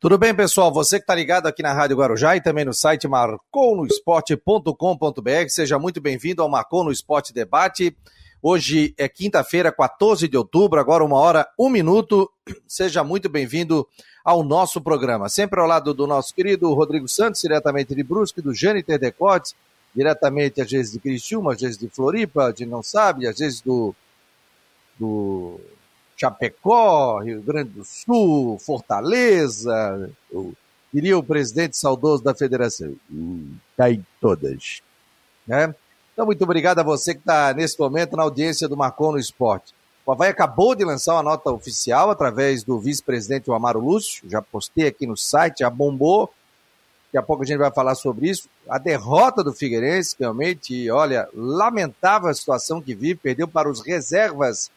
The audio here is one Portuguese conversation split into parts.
Tudo bem, pessoal? Você que está ligado aqui na Rádio Guarujá e também no site marconosport.com.br, seja muito bem-vindo ao Marcou no Esporte Debate. Hoje é quinta-feira, 14 de outubro, agora uma hora, um minuto. Seja muito bem-vindo ao nosso programa. Sempre ao lado do nosso querido Rodrigo Santos, diretamente de Brusque, do Jâniter Decotes, diretamente às vezes de Criciúma, às vezes de Floripa, de não sabe, às vezes do, do Chapecó, Rio Grande do Sul, Fortaleza, eu diria o presidente saudoso da federação. Está em todas. Né? Então, muito obrigado a você que está nesse momento na audiência do Marcon no Esporte. O Havaí acabou de lançar uma nota oficial através do vice-presidente Amaro Lúcio, já postei aqui no site, já bombou. Daqui a pouco a gente vai falar sobre isso. A derrota do Figueirense, realmente, olha, lamentável a situação que vive, perdeu para os reservas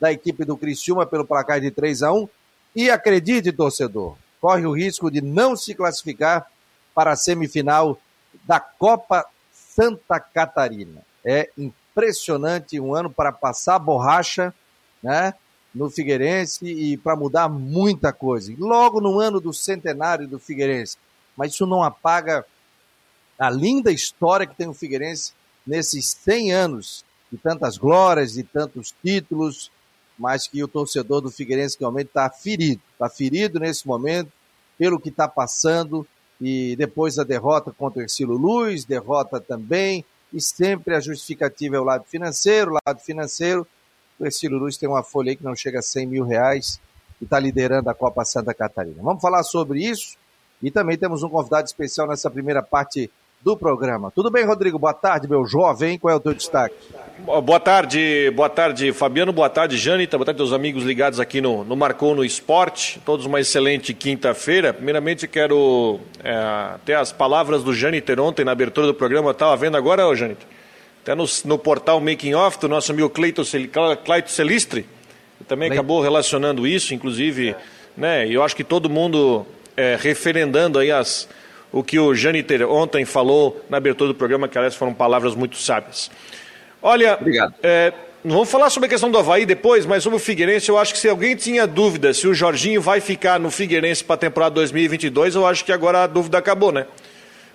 da equipe do Criciúma pelo placar de 3 a 1 e acredite, torcedor, corre o risco de não se classificar para a semifinal da Copa Santa Catarina. É impressionante um ano para passar borracha, né? No Figueirense e para mudar muita coisa. Logo no ano do centenário do Figueirense. Mas isso não apaga a linda história que tem o Figueirense nesses 100 anos de tantas glórias, de tantos títulos, mas que o torcedor do Figueirense realmente está ferido. Está ferido nesse momento pelo que está passando e depois a derrota contra o Ercílio Luz, derrota também, e sempre a justificativa é o lado financeiro, o lado financeiro, o Ercílio Luz tem uma folha aí que não chega a 100 mil reais e está liderando a Copa Santa Catarina. Vamos falar sobre isso e também temos um convidado especial nessa primeira parte do programa. Tudo bem, Rodrigo? Boa tarde, meu jovem. Qual é o teu destaque? Boa tarde, boa tarde, Fabiano. Boa tarde, Janita. Boa tarde, teus amigos ligados aqui no, no Marcou no Esporte. Todos uma excelente quinta-feira. Primeiramente, quero é, ter as palavras do Janiter ontem na abertura do programa. Estava vendo agora, ô Janiter? Até no, no portal Making Off do nosso amigo Cleito, Cleito Celistre. Também acabou relacionando isso, inclusive, né? Eu acho que todo mundo é, referendando aí as o que o Janiter ontem falou na abertura do programa, que aliás foram palavras muito sábias. Olha, Obrigado. É, vamos falar sobre a questão do Havaí depois, mas sobre o Figueirense, eu acho que se alguém tinha dúvida se o Jorginho vai ficar no Figueirense para a temporada 2022, eu acho que agora a dúvida acabou, né?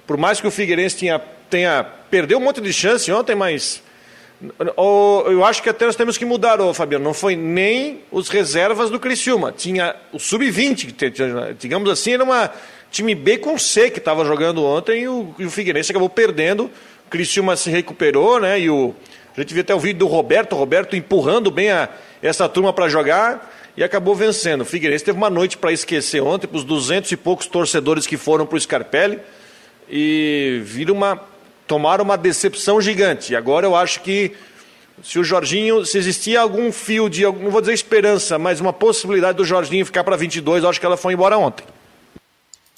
Por mais que o Figueirense tenha, tenha perdeu um monte de chance ontem, mas eu acho que até nós temos que mudar, ô, Fabiano. Não foi nem os reservas do Criciúma. Tinha o sub-20, digamos assim, era uma time B com C que estava jogando ontem e o, e o Figueirense acabou perdendo. O Criciúma se recuperou, né? E o, a gente viu até o vídeo do Roberto, Roberto empurrando bem a, essa turma para jogar e acabou vencendo. O Figueirense teve uma noite para esquecer ontem, para os duzentos e poucos torcedores que foram para o Scarpelli e viram uma, tomaram uma decepção gigante. E agora eu acho que se o Jorginho, se existia algum fio de, não vou dizer esperança, mas uma possibilidade do Jorginho ficar para 22, eu acho que ela foi embora ontem.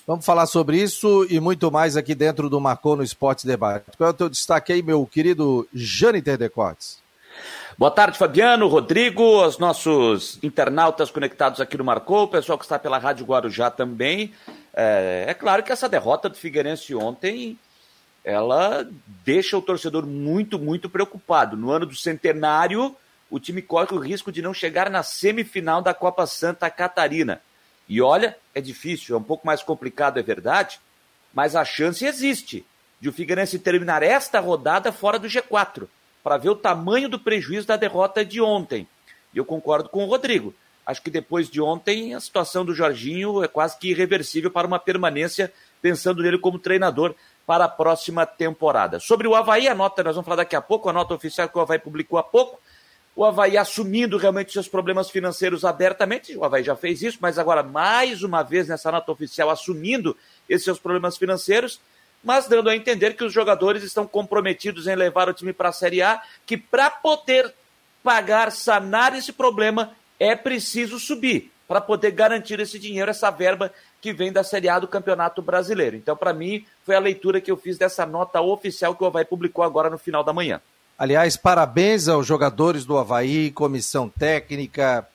Vamos falar sobre isso e muito mais aqui dentro do Marcou no Esporte Debate. Qual é o teu destaque aí, meu querido Jâniter Decotes? Boa tarde, Fabiano, Rodrigo, os nossos internautas conectados aqui no Marcou, o pessoal que está pela Rádio Guarujá também. É, é claro que essa derrota do Figueirense ontem, ela deixa o torcedor muito, muito preocupado. No ano do centenário, o time corre o risco de não chegar na semifinal da Copa Santa Catarina. E olha, é difícil, é um pouco mais complicado, é verdade, mas a chance existe de o Figueirense terminar esta rodada fora do G4, para ver o tamanho do prejuízo da derrota de ontem. E eu concordo com o Rodrigo. Acho que depois de ontem, a situação do Jorginho é quase que irreversível para uma permanência, pensando nele como treinador para a próxima temporada. Sobre o Havaí, a nota, nós vamos falar daqui a pouco, a nota oficial que o Havaí publicou há pouco, o Havaí assumindo realmente seus problemas financeiros abertamente, o Havaí já fez isso, mas agora mais uma vez nessa nota oficial assumindo esses seus problemas financeiros, mas dando a entender que os jogadores estão comprometidos em levar o time para a Série A, que para poder pagar, sanar esse problema, é preciso subir, para poder garantir esse dinheiro, essa verba que vem da Série A do Campeonato Brasileiro. Então, para mim, foi a leitura que eu fiz dessa nota oficial que o Havaí publicou agora no final da manhã. Aliás, parabéns aos jogadores do Havaí, comissão técnica,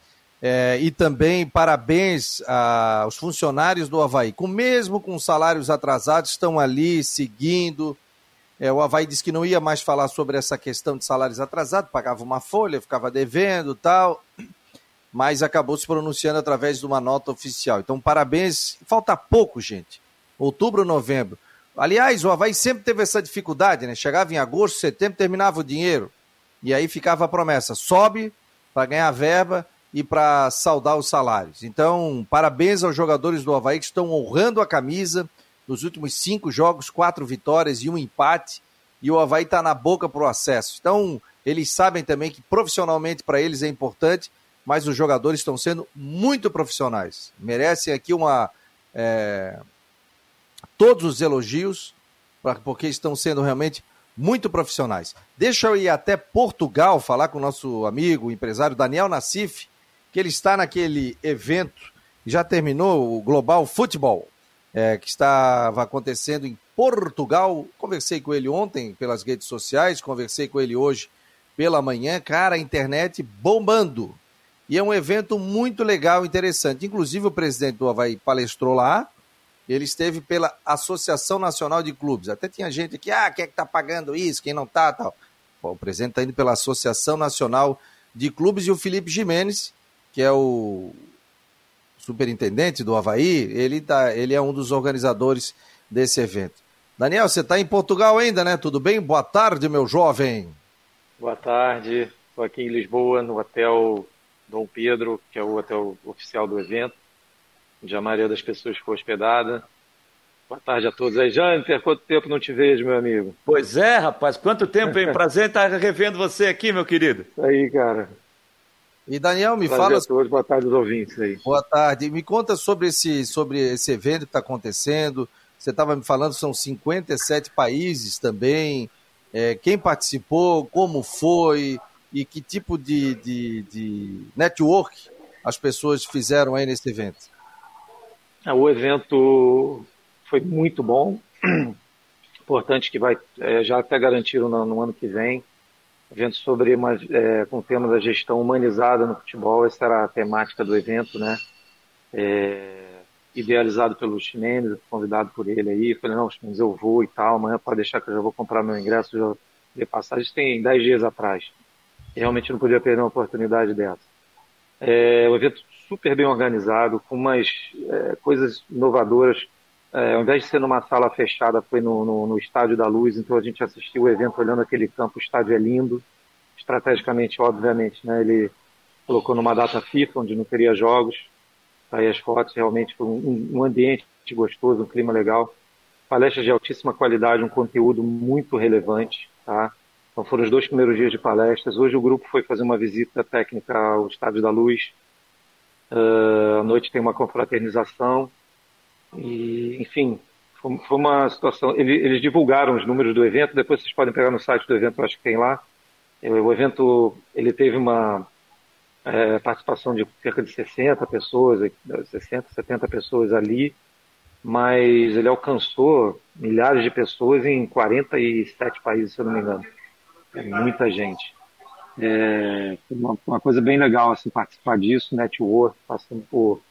é, e também parabéns aos funcionários do Havaí. Com, mesmo com salários atrasados, estão ali seguindo. É, o Havaí disse que não ia mais falar sobre essa questão de salários atrasados, pagava uma folha, ficava devendo tal. mas acabou se pronunciando através de uma nota oficial. Então, parabéns. Falta pouco, gente. Outubro, novembro. Aliás, o Havaí sempre teve essa dificuldade, né? Chegava em agosto, setembro, terminava o dinheiro. E aí ficava a promessa: sobe para ganhar verba e para saldar os salários. Então, parabéns aos jogadores do Havaí que estão honrando a camisa. Nos últimos cinco jogos, quatro vitórias e um empate. E o Havaí está na boca para o acesso. Então, eles sabem também que profissionalmente para eles é importante, mas os jogadores estão sendo muito profissionais. Merecem aqui uma. É, todos os elogios, porque estão sendo realmente muito profissionais. Deixa eu ir até Portugal falar com o nosso amigo, empresário Daniel Nassif, que ele está naquele evento, já terminou o Global Futebol, é, que estava acontecendo em Portugal. Conversei com ele ontem pelas redes sociais, conversei com ele hoje pela manhã. Cara, a internet bombando. E é um evento muito legal, interessante. Inclusive, o presidente do Havaí palestrou lá, ele esteve pela Associação Nacional de Clubes. Até tinha gente aqui, ah, quem é que tá pagando isso, quem não tá, tal. O presidente está indo pela Associação Nacional de Clubes e o Felipe Jimenez, que é o superintendente do Havaí, ele, tá, ele é um dos organizadores desse evento. Daniel, você está em Portugal ainda, né? Tudo bem? Boa tarde, meu jovem. Boa tarde. Estou aqui em Lisboa, no Hotel Dom Pedro, que é o hotel oficial do evento onde a maioria das pessoas ficou hospedada. Boa tarde a todos aí. Jâniter, quanto tempo não te vejo, meu amigo? Pois é, rapaz, quanto tempo, hein? Prazer estar revendo você aqui, meu querido. Isso aí, cara. E Daniel, me Prazer fala. A todos. Boa tarde aos ouvintes aí. Boa tarde. Me conta sobre esse, sobre esse evento que está acontecendo. Você estava me falando, são 57 países também. É, quem participou, como foi e que tipo de, de, de network as pessoas fizeram aí nesse evento? É, o evento foi muito bom. Importante que vai é, já até garantiram no, no, ano que vem. Evento sobre uma, é, com o tema da gestão humanizada no futebol. Essa era a temática do evento, né? É, idealizado pelo Ximenes, convidado por ele aí. Falei, não, Ximenes, eu vou e tal. Amanhã pode deixar que eu já vou comprar meu ingresso. Já de passagem tem 10 dias atrás. Realmente não podia perder uma oportunidade dessa. É, o evento super bem organizado, com umas é, coisas inovadoras. É, ao invés de ser numa sala fechada, foi no, no, no, Estádio da Luz, então a gente assistiu o evento olhando aquele campo, o estádio é lindo, estrategicamente, obviamente, né, ele colocou numa data FIFA, onde não teria jogos, aí as fotos, realmente foi um, um ambiente gostoso, um clima legal, palestras de altíssima qualidade, um conteúdo muito relevante, tá? Então foram os dois primeiros dias de palestras. Hoje o grupo foi fazer uma visita técnica ao Estádio da Luz, Uh, à noite tem uma confraternização. E, enfim, foi, uma situação. Eles, divulgaram os números do evento, depois vocês podem pegar no site do evento, acho que tem lá. O evento ele teve uma é, participação de cerca de 60 pessoas, 60, 70 pessoas ali, mas ele alcançou milhares de pessoas em 47 países, se eu não me engano. É muita gente. É uma, uma, coisa bem legal assim, participar disso, network, passando por.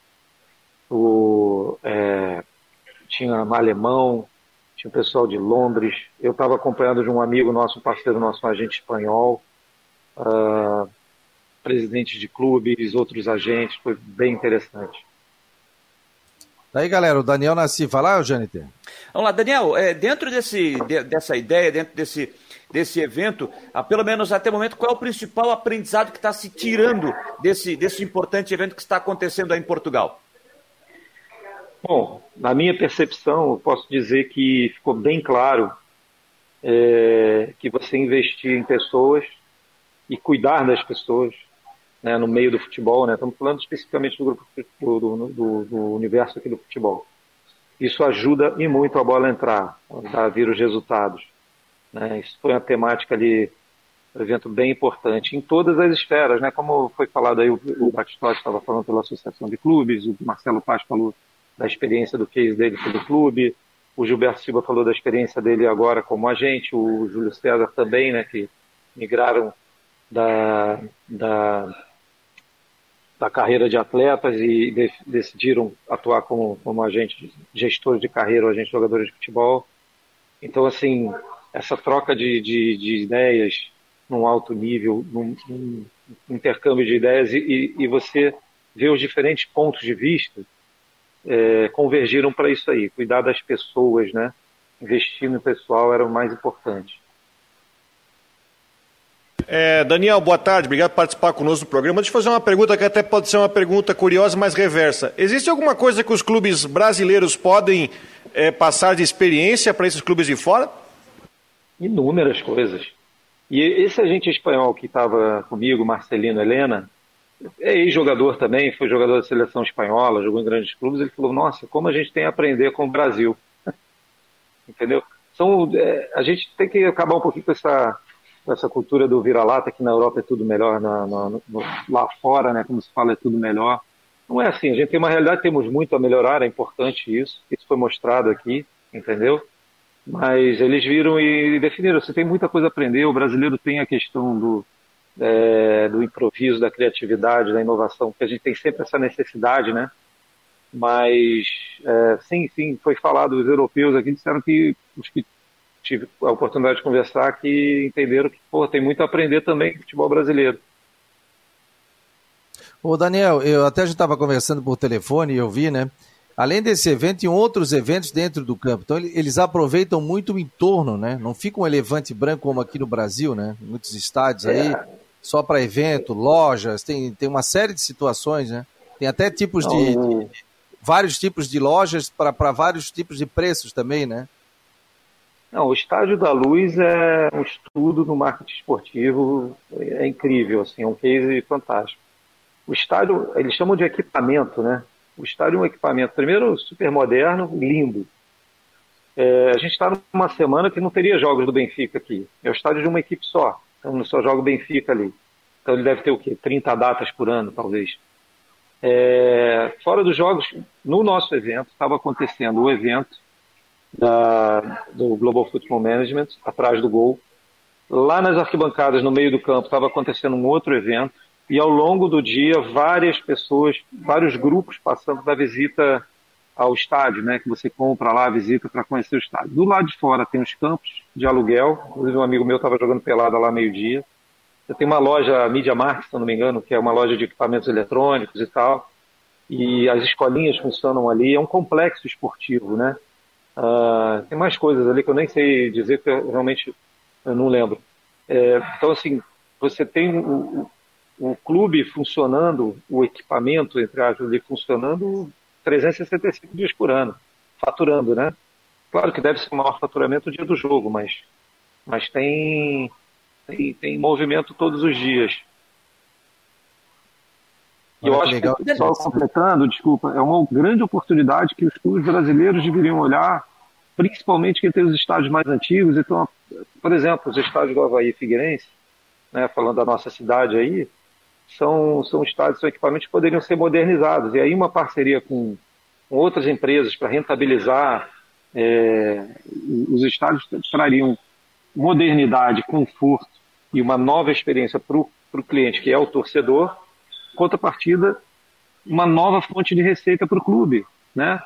por é, tinha um alemão, tinha um pessoal de Londres. Eu estava acompanhando de um amigo nosso, parceiro nosso, um agente espanhol, uh, presidente de clubes, outros agentes, foi bem interessante. Daí, galera, o Daniel Nasci, vai lá, Janiter. Vamos lá, Daniel, é, dentro desse, de, dessa ideia, dentro desse desse evento, a, pelo menos até o momento, qual é o principal aprendizado que está se tirando desse, desse importante evento que está acontecendo aí em Portugal? Bom, na minha percepção, eu posso dizer que ficou bem claro é, que você investir em pessoas e cuidar das pessoas né, no meio do futebol, né, estamos falando especificamente do grupo do, do, do universo aqui do futebol. Isso ajuda e muito a bola entrar, a vir os resultados. Né? Isso foi uma temática ali, um evento bem importante em todas as esferas, né? Como foi falado aí, o, o Batistotti estava falando pela Associação de Clubes, o Marcelo Paz falou da experiência do case dele pelo clube, o Gilberto Silva falou da experiência dele agora como agente, o Júlio César também, né? Que migraram da, da, da carreira de atletas e de, decidiram atuar como, como agente, gestor de carreira ou agente de jogadores de futebol. Então, assim, essa troca de, de, de ideias num alto nível, num, num, intercâmbio de ideias e, e você vê os diferentes pontos de vista é, convergiram para isso aí, cuidar das pessoas, né? Investir no pessoal era o mais importante. É, Daniel, boa tarde, obrigado por participar conosco do programa. Deixa eu fazer uma pergunta que até pode ser uma pergunta curiosa, mas reversa. Existe alguma coisa que os clubes brasileiros podem é, passar de experiência para esses clubes de fora? Inúmeras coisas. E esse agente espanhol que estava comigo, Marcelino Helena, é ex-jogador também, foi jogador da seleção espanhola, jogou em grandes clubes. Ele falou: Nossa, como a gente tem a aprender com o Brasil. Entendeu? São, é, a gente tem que acabar um pouquinho com essa essa cultura do vira-lata, que na Europa é tudo melhor, na, na, no, lá fora, né, como se fala, é tudo melhor. Não é assim, a gente tem uma realidade, temos muito a melhorar, é importante isso, isso foi mostrado aqui, entendeu? Mas eles viram e definiram, você tem muita coisa a aprender, o brasileiro tem a questão do, é, do improviso, da criatividade, da inovação, que a gente tem sempre essa necessidade, né? Mas, é, sim, sim, foi falado, os europeus aqui disseram que os que tive a oportunidade de conversar que entenderam que pô, tem muito a aprender também com futebol brasileiro. Ô Daniel, eu até já estava conversando por telefone e eu vi, né? Além desse evento, tem outros eventos dentro do campo. Então eles aproveitam muito o entorno, né? Não fica um elefante branco como aqui no Brasil, né? Muitos estádios é. aí, só para evento, lojas, tem, tem uma série de situações, né? Tem até tipos Não, de, de, vários tipos de lojas para vários tipos de preços também, né? Não, o Estádio da Luz é um estudo no marketing esportivo, é incrível, assim, é um case fantástico. O estádio, eles chamam de equipamento, né? O estádio é um equipamento, primeiro, super moderno, lindo. É, a gente está numa semana que não teria jogos do Benfica aqui. É o estádio de uma equipe só. Então só joga o Benfica ali. Então ele deve ter o quê? 30 datas por ano, talvez. É, fora dos jogos, no nosso evento, estava acontecendo o evento da, do Global Football Management, atrás do gol. Lá nas arquibancadas, no meio do campo, estava acontecendo um outro evento. E ao longo do dia, várias pessoas, vários grupos passando da visita ao estádio, né? Que você compra lá a visita para conhecer o estádio. Do lado de fora tem os campos de aluguel. Inclusive um amigo meu estava jogando pelada lá meio-dia. Tem uma loja Media Market, se não me engano, que é uma loja de equipamentos eletrônicos e tal. E as escolinhas funcionam ali. É um complexo esportivo, né? Uh, tem mais coisas ali que eu nem sei dizer, que eu realmente eu não lembro. É, então, assim, você tem o, clube funcionando, o equipamento, entre aspas, ali funcionando 365 dias por ano, faturando, né? Claro que deve ser o maior faturamento o dia do jogo, mas, mas tem, tem, tem movimento todos os dias. E eu acho legal. que, só completando, desculpa, é uma grande oportunidade que os clubes brasileiros deveriam olhar principalmente quem tem os estádios mais antigos. Então, por exemplo, os estádios do Havaí Figueirense, né, falando da nossa cidade aí, são, são estádios, são equipamentos que poderiam ser modernizados. E aí uma parceria com, com outras empresas para rentabilizar é, os estádios trariam modernidade, conforto e uma nova experiência para o cliente, que é o torcedor, contrapartida, uma nova fonte de receita para o clube, né?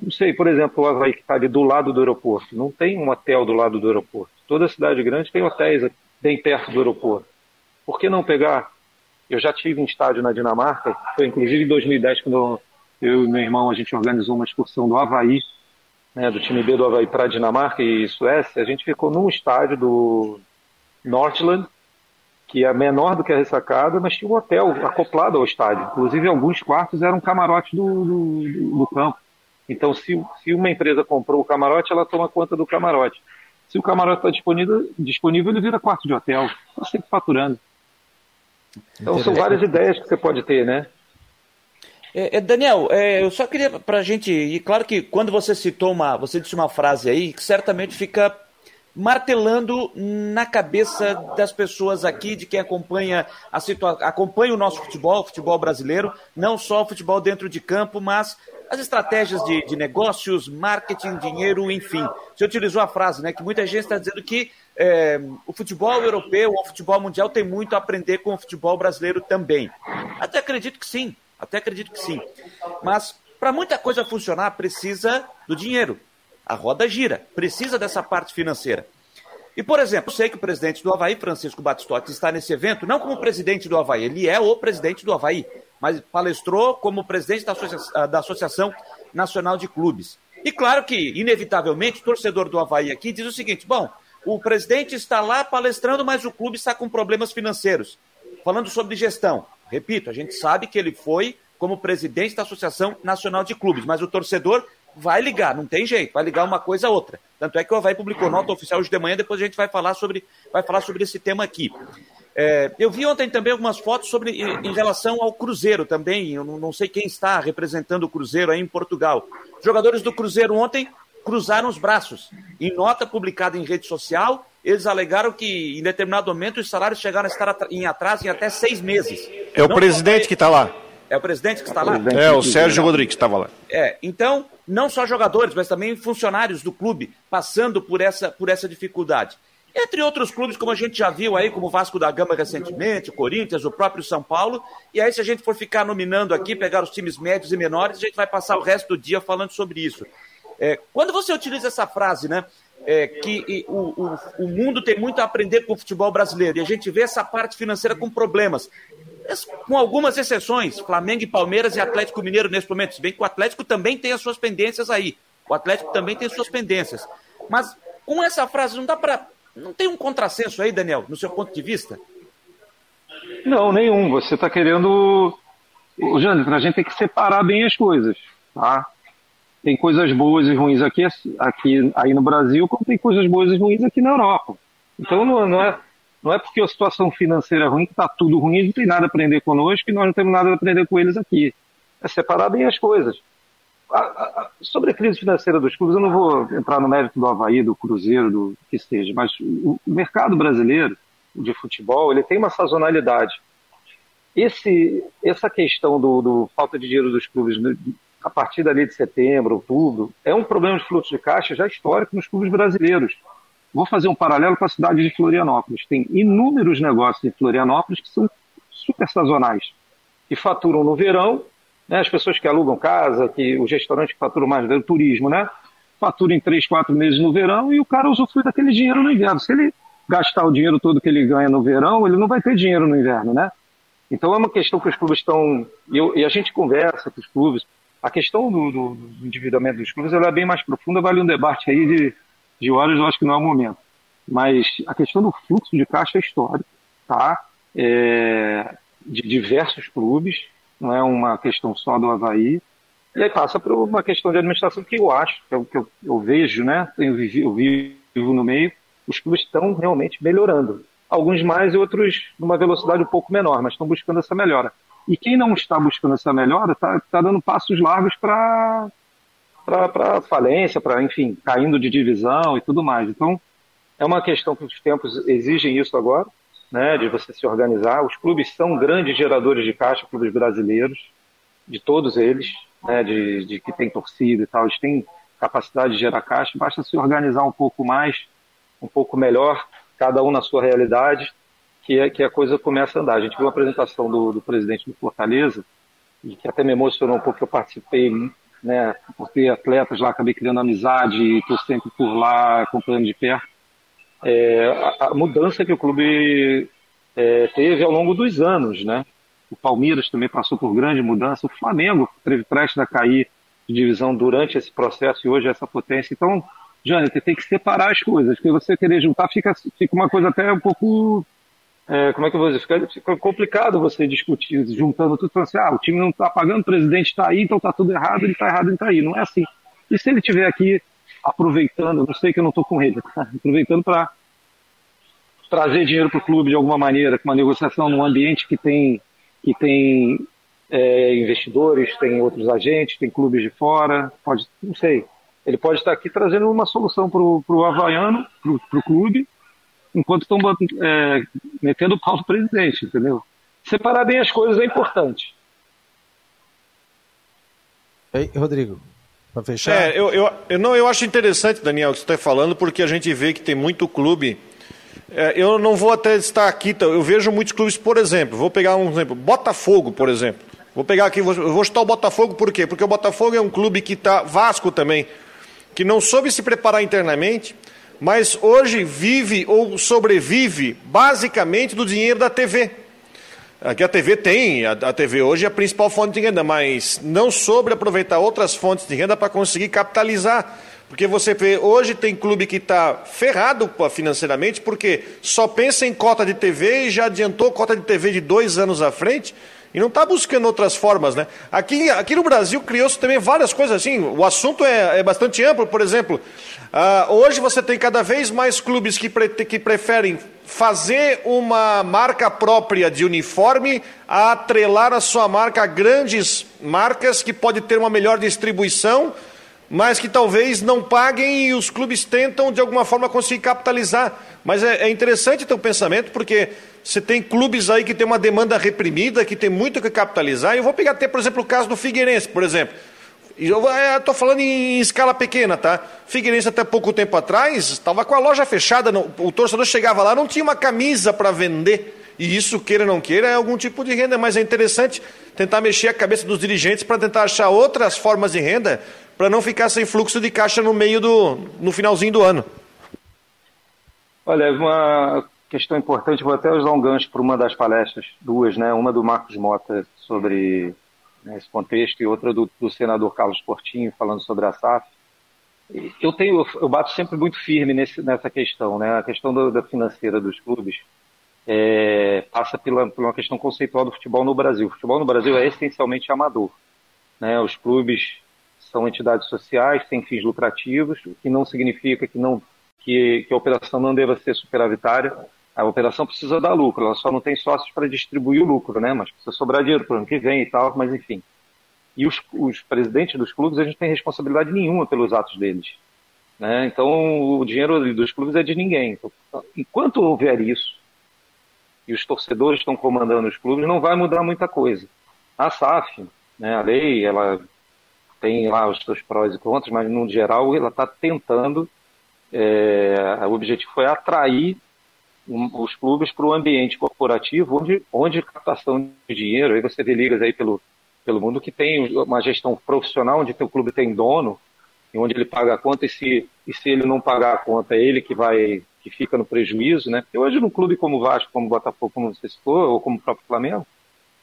Não sei, por exemplo, o Havaí que está ali do lado do aeroporto. Não tem um hotel do lado do aeroporto. Toda cidade grande tem hotéis bem perto do aeroporto. Por que não pegar? Eu já tive um estádio na Dinamarca, foi inclusive em 2010, quando eu e meu irmão a gente organizou uma excursão do Havaí, né, do time B do Havaí para a Dinamarca e Suécia. A gente ficou num estádio do Nordland, que é menor do que a ressacada, mas tinha um hotel acoplado ao estádio. Inclusive, alguns quartos eram camarote do, do, do campo. Então, se, se uma empresa comprou o camarote, ela toma conta do camarote. Se o camarote está disponível, disponível, ele vira quarto de hotel. Está sempre faturando. Então, são várias ideias que você pode ter, né? É, é, Daniel, é, eu só queria para a gente, e claro que quando você citou uma, você disse uma frase aí que certamente fica martelando na cabeça das pessoas aqui, de quem acompanha a situa acompanha o nosso futebol, o futebol brasileiro, não só o futebol dentro de campo, mas as estratégias de, de negócios, marketing, dinheiro, enfim. Você utilizou a frase, né, que muita gente está dizendo que é, o futebol europeu, o futebol mundial tem muito a aprender com o futebol brasileiro também. Até acredito que sim, até acredito que sim. Mas para muita coisa funcionar, precisa do dinheiro. A roda gira, precisa dessa parte financeira. E, por exemplo, sei que o presidente do Havaí, Francisco Batistotti, está nesse evento, não como presidente do Havaí, ele é o presidente do Havaí, mas palestrou como presidente da, Associa da Associação Nacional de Clubes. E claro que, inevitavelmente, o torcedor do Havaí aqui diz o seguinte: bom, o presidente está lá palestrando, mas o clube está com problemas financeiros. Falando sobre gestão, repito, a gente sabe que ele foi como presidente da Associação Nacional de Clubes, mas o torcedor vai ligar, não tem jeito, vai ligar uma coisa a outra. Tanto é que o Havaí publicou nota oficial hoje de manhã, depois a gente vai falar sobre, vai falar sobre esse tema aqui. É, eu vi ontem também algumas fotos sobre em, relação ao Cruzeiro também. Eu não, não, sei quem está representando o Cruzeiro aí em Portugal. Jogadores do Cruzeiro ontem cruzaram os braços. Em nota publicada em rede social, eles alegaram que em determinado momento os salários chegaram a estar em atraso em até seis meses. É o não presidente que está lá. É o presidente que está lá? É, o Sérgio Rodrigues estava lá. É, então, não só jogadores, mas também funcionários do clube passando por essa, por essa dificuldade. Entre outros clubes, como a gente já viu aí, como o Vasco da Gama recentemente, o Corinthians, o próprio São Paulo. E aí, se a gente for ficar nominando aqui, pegar os times médios e menores, a gente vai passar o resto do dia falando sobre isso. É, quando você utiliza essa frase, né? É, que o, o, o mundo tem muito a aprender com o futebol brasileiro e a gente vê essa parte financeira com problemas com algumas exceções, Flamengo e Palmeiras e Atlético Mineiro nesse momento, se bem que o Atlético também tem as suas pendências aí. O Atlético também tem suas pendências. Mas com essa frase, não dá para. Não tem um contrassenso aí, Daniel, no seu ponto de vista? Não, nenhum. Você está querendo. Jânio, a gente tem que separar bem as coisas, tá? Tem coisas boas e ruins aqui, aqui aí no Brasil, como tem coisas boas e ruins aqui na Europa. Então não, não é não é porque a situação financeira é ruim que está tudo ruim, não tem nada a aprender conosco e nós não temos nada a aprender com eles aqui. É separar bem as coisas. A, a, sobre a crise financeira dos clubes, eu não vou entrar no mérito do Havaí, do Cruzeiro, do que seja, mas o, o mercado brasileiro de futebol ele tem uma sazonalidade. Esse, essa questão do, do falta de dinheiro dos clubes né, a partir dali de setembro, outubro, é um problema de fluxo de caixa já histórico nos clubes brasileiros. Vou fazer um paralelo com a cidade de Florianópolis. Tem inúmeros negócios em Florianópolis que são super sazonais, que faturam no verão, né, as pessoas que alugam casa, que os restaurantes que faturam mais o turismo, né, faturam em três, quatro meses no verão e o cara usufrui daquele dinheiro no inverno. Se ele gastar o dinheiro todo que ele ganha no verão, ele não vai ter dinheiro no inverno, né? Então é uma questão que os clubes estão. E, eu, e a gente conversa com os clubes. A questão do, do, do endividamento dos clubes é bem mais profunda, vale um debate aí de de horas eu acho que não é o momento. Mas a questão do fluxo de caixa é histórico, tá? É, de diversos clubes, não é uma questão só do Havaí. E aí passa por uma questão de administração que eu acho, que é o que eu, eu vejo, né? Eu, vivi, eu vivo no meio, os clubes estão realmente melhorando. Alguns mais e outros numa velocidade um pouco menor, mas estão buscando essa melhora. E quem não está buscando essa melhora está tá dando passos largos para para falência, para, enfim, caindo de divisão e tudo mais. Então, é uma questão que os tempos exigem isso agora, né, de você se organizar. Os clubes são grandes geradores de caixa, clubes brasileiros, de todos eles, né, de, de que tem torcida e tal, eles têm capacidade de gerar caixa, basta se organizar um pouco mais, um pouco melhor, cada um na sua realidade, que, é, que a coisa começa a andar. A gente viu uma apresentação do, do presidente do Fortaleza, e que até me emocionou um pouco, eu participei né, por ter atletas lá, acabei criando amizade estou sempre por lá acompanhando de perto. É, a, a, mudança que o clube é, teve ao longo dos anos, né? O Palmeiras também passou por grande mudança, o Flamengo teve prestes a cair de divisão durante esse processo e hoje é essa potência. Então, Jânio, tem que separar as coisas, porque você querer juntar fica, fica uma coisa até um pouco é, como é que eu vou dizer? Fica, complicado você discutir, juntando tudo, falando assim, ah, o time não está pagando, o presidente está aí, então está tudo errado, ele está errado, ele está aí. Não é assim. E se ele estiver aqui aproveitando, não sei que eu não estou com ele, tá? aproveitando para trazer dinheiro para o clube de alguma maneira, com uma negociação num ambiente que tem, que tem é, investidores, tem outros agentes, tem clubes de fora, pode, não sei. Ele pode estar aqui trazendo uma solução para o Havaiano, para o clube, enquanto estão é, metendo o pau no presidente, entendeu? Separar bem as coisas é importante. Ei, Rodrigo, para fechar. É, eu, eu, eu, não, eu acho interessante, Daniel, o que você está falando, porque a gente vê que tem muito clube. É, eu não vou até estar aqui, tá, eu vejo muitos clubes, por exemplo, vou pegar um exemplo, Botafogo, por exemplo. Vou pegar aqui, vou, vou chutar o Botafogo por quê? Porque o Botafogo é um clube que está, Vasco também, que não soube se preparar internamente, mas hoje vive ou sobrevive basicamente do dinheiro da TV. Aqui a TV tem, a, a TV hoje é a principal fonte de renda, mas não sobre aproveitar outras fontes de renda para conseguir capitalizar. Porque você vê, hoje tem clube que está ferrado financeiramente porque só pensa em cota de TV e já adiantou cota de TV de dois anos à frente e não está buscando outras formas, né? Aqui, aqui no Brasil criou-se também várias coisas assim. O assunto é, é bastante amplo, por exemplo. Uh, hoje você tem cada vez mais clubes que, pre que preferem fazer uma marca própria de uniforme a atrelar a sua marca a grandes marcas que pode ter uma melhor distribuição mas que talvez não paguem e os clubes tentam de alguma forma conseguir capitalizar. Mas é, é interessante o pensamento, porque você tem clubes aí que tem uma demanda reprimida, que tem muito que capitalizar. E eu vou pegar até, por exemplo, o caso do Figueirense, por exemplo. Eu estou falando em, em, escala pequena, tá? Figueirense até pouco tempo atrás estava com a loja fechada, não, o torcedor chegava lá, não tinha uma camisa para vender. E isso, queira ou não queira, é algum tipo de renda, mas é interessante tentar mexer a cabeça dos dirigentes para tentar achar outras formas de renda para não ficar sem fluxo de caixa no meio do no finalzinho do ano. Olha, uma questão importante, vou até usar um gancho para uma das palestras, duas, né? Uma do Marcos Mota sobre né, esse contexto e outra do, do, senador Carlos Portinho falando sobre a SAF. Eu tenho, eu bato sempre muito firme nesse, nessa questão, né? A questão do, da financeira dos clubes é, passa pela, por uma questão conceitual do futebol no Brasil. O futebol no Brasil é essencialmente amador, né? Os clubes são entidades sociais sem fins lucrativos, o que não significa que, não, que, que a operação não deva ser superavitária. A operação precisa dar lucro, ela só não tem sócios para distribuir o lucro, né? Mas precisa sobrar dinheiro para o ano que vem e tal, mas enfim. E os, os presidentes dos clubes, a gente tem responsabilidade nenhuma pelos atos deles. Né? Então, o dinheiro dos clubes é de ninguém. Então, enquanto houver isso, e os torcedores estão comandando os clubes, não vai mudar muita coisa. A SAF, né, a lei, ela tem lá os seus prós e contras, mas no geral ela está tentando. É, o objetivo foi atrair os clubes para o ambiente corporativo, onde, onde captação de dinheiro, aí você vê ligas aí pelo, pelo mundo que tem uma gestão profissional, onde o clube tem dono, e onde ele paga a conta, e se, e se ele não pagar a conta, é ele que vai que fica no prejuízo, né? Porque hoje num clube como o Vasco, como o Botafogo, como você citou, ou como o próprio Flamengo,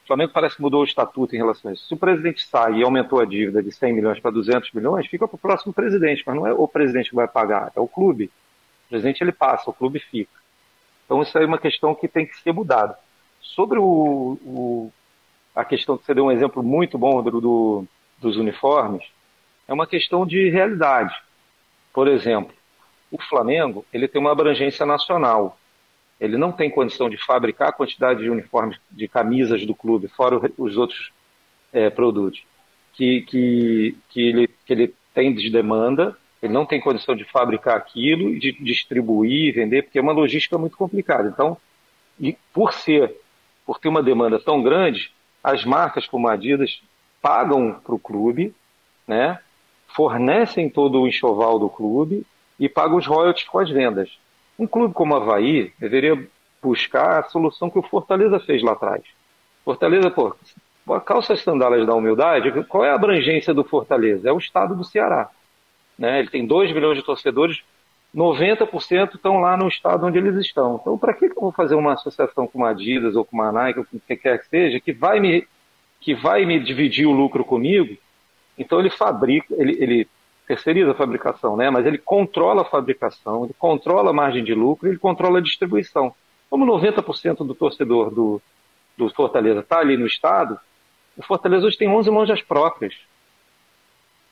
o Flamengo parece que mudou o estatuto em relação a isso. Se o presidente sai e aumentou a dívida de 100 milhões para 200 milhões, fica para o próximo presidente, mas não é o presidente que vai pagar, é o clube. O presidente ele passa, o clube fica. Então isso é uma questão que tem que ser mudada. Sobre o, o a questão que você deu um exemplo muito bom do, do, dos uniformes, é uma questão de realidade. Por exemplo, o Flamengo ele tem uma abrangência nacional. Ele não tem condição de fabricar a quantidade de uniformes, de camisas do clube, fora os outros é, produtos que, que, que, ele, que ele tem de demanda. Ele não tem condição de fabricar aquilo, de distribuir, vender, porque é uma logística muito complicada. Então, e por ser, por ter uma demanda tão grande, as marcas como a Adidas pagam para o clube, né? fornecem todo o enxoval do clube e pagam os royalties com as vendas. Um clube como o Havaí deveria buscar a solução que o Fortaleza fez lá atrás. Fortaleza, pô, calça as sandálias da humildade, qual é a abrangência do Fortaleza? É o estado do Ceará. Né? Ele tem 2 milhões de torcedores, 90% estão lá no estado onde eles estão. Então, para que eu vou fazer uma associação com uma Adidas ou com uma Nike, ou com o que quer que seja, que vai me, que vai me dividir o lucro comigo? Então, ele fabrica, ele, ele terceiriza a fabricação, né? mas ele controla a fabricação, ele controla a margem de lucro, ele controla a distribuição. Como 90% do torcedor do, do Fortaleza está ali no estado, o Fortaleza hoje tem 11 lojas próprias.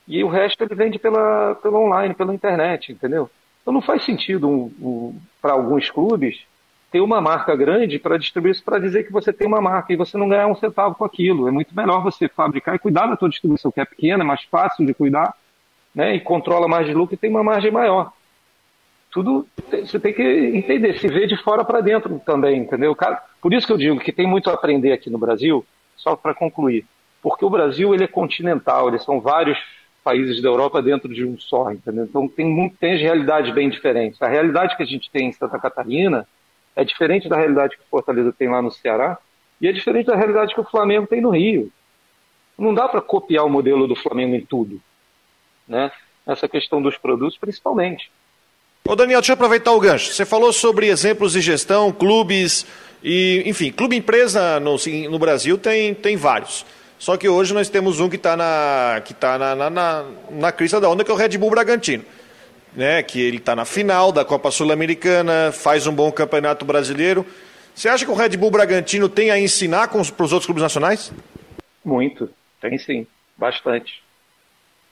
E o resto ele vende pela, pela online, pela internet, entendeu? Então não faz sentido um, um, para alguns clubes ter uma marca grande para distribuir isso para dizer que você tem uma marca e você não ganhar um centavo com aquilo. É muito melhor você fabricar e cuidar da sua distribuição, que é pequena, é mais fácil de cuidar, né, e controla mais de lucro e tem uma margem maior. Tudo você tem que entender, se vê de fora para dentro também, entendeu? Por isso que eu digo que tem muito a aprender aqui no Brasil, só para concluir. Porque o Brasil ele é continental, eles são vários países da Europa dentro de um só, entendeu? Então tem, tem realidades bem diferentes. A realidade que a gente tem em Santa Catarina é diferente da realidade que o Fortaleza tem lá no Ceará e é diferente da realidade que o Flamengo tem no Rio. Não dá para copiar o modelo do Flamengo em tudo né? Essa questão dos produtos, principalmente. Ô Daniel, deixa eu aproveitar o gancho. Você falou sobre exemplos de gestão, clubes e, enfim, clube empresa no, no Brasil tem, tem vários. Só que hoje nós temos um que está na, que tá na, na, na, na crista da onda, que é o Red Bull Bragantino. Né, que ele está na final da Copa Sul-Americana, faz um bom campeonato brasileiro. Você acha que o Red Bull Bragantino tem a ensinar para os outros clubes nacionais? Muito, tem sim, bastante.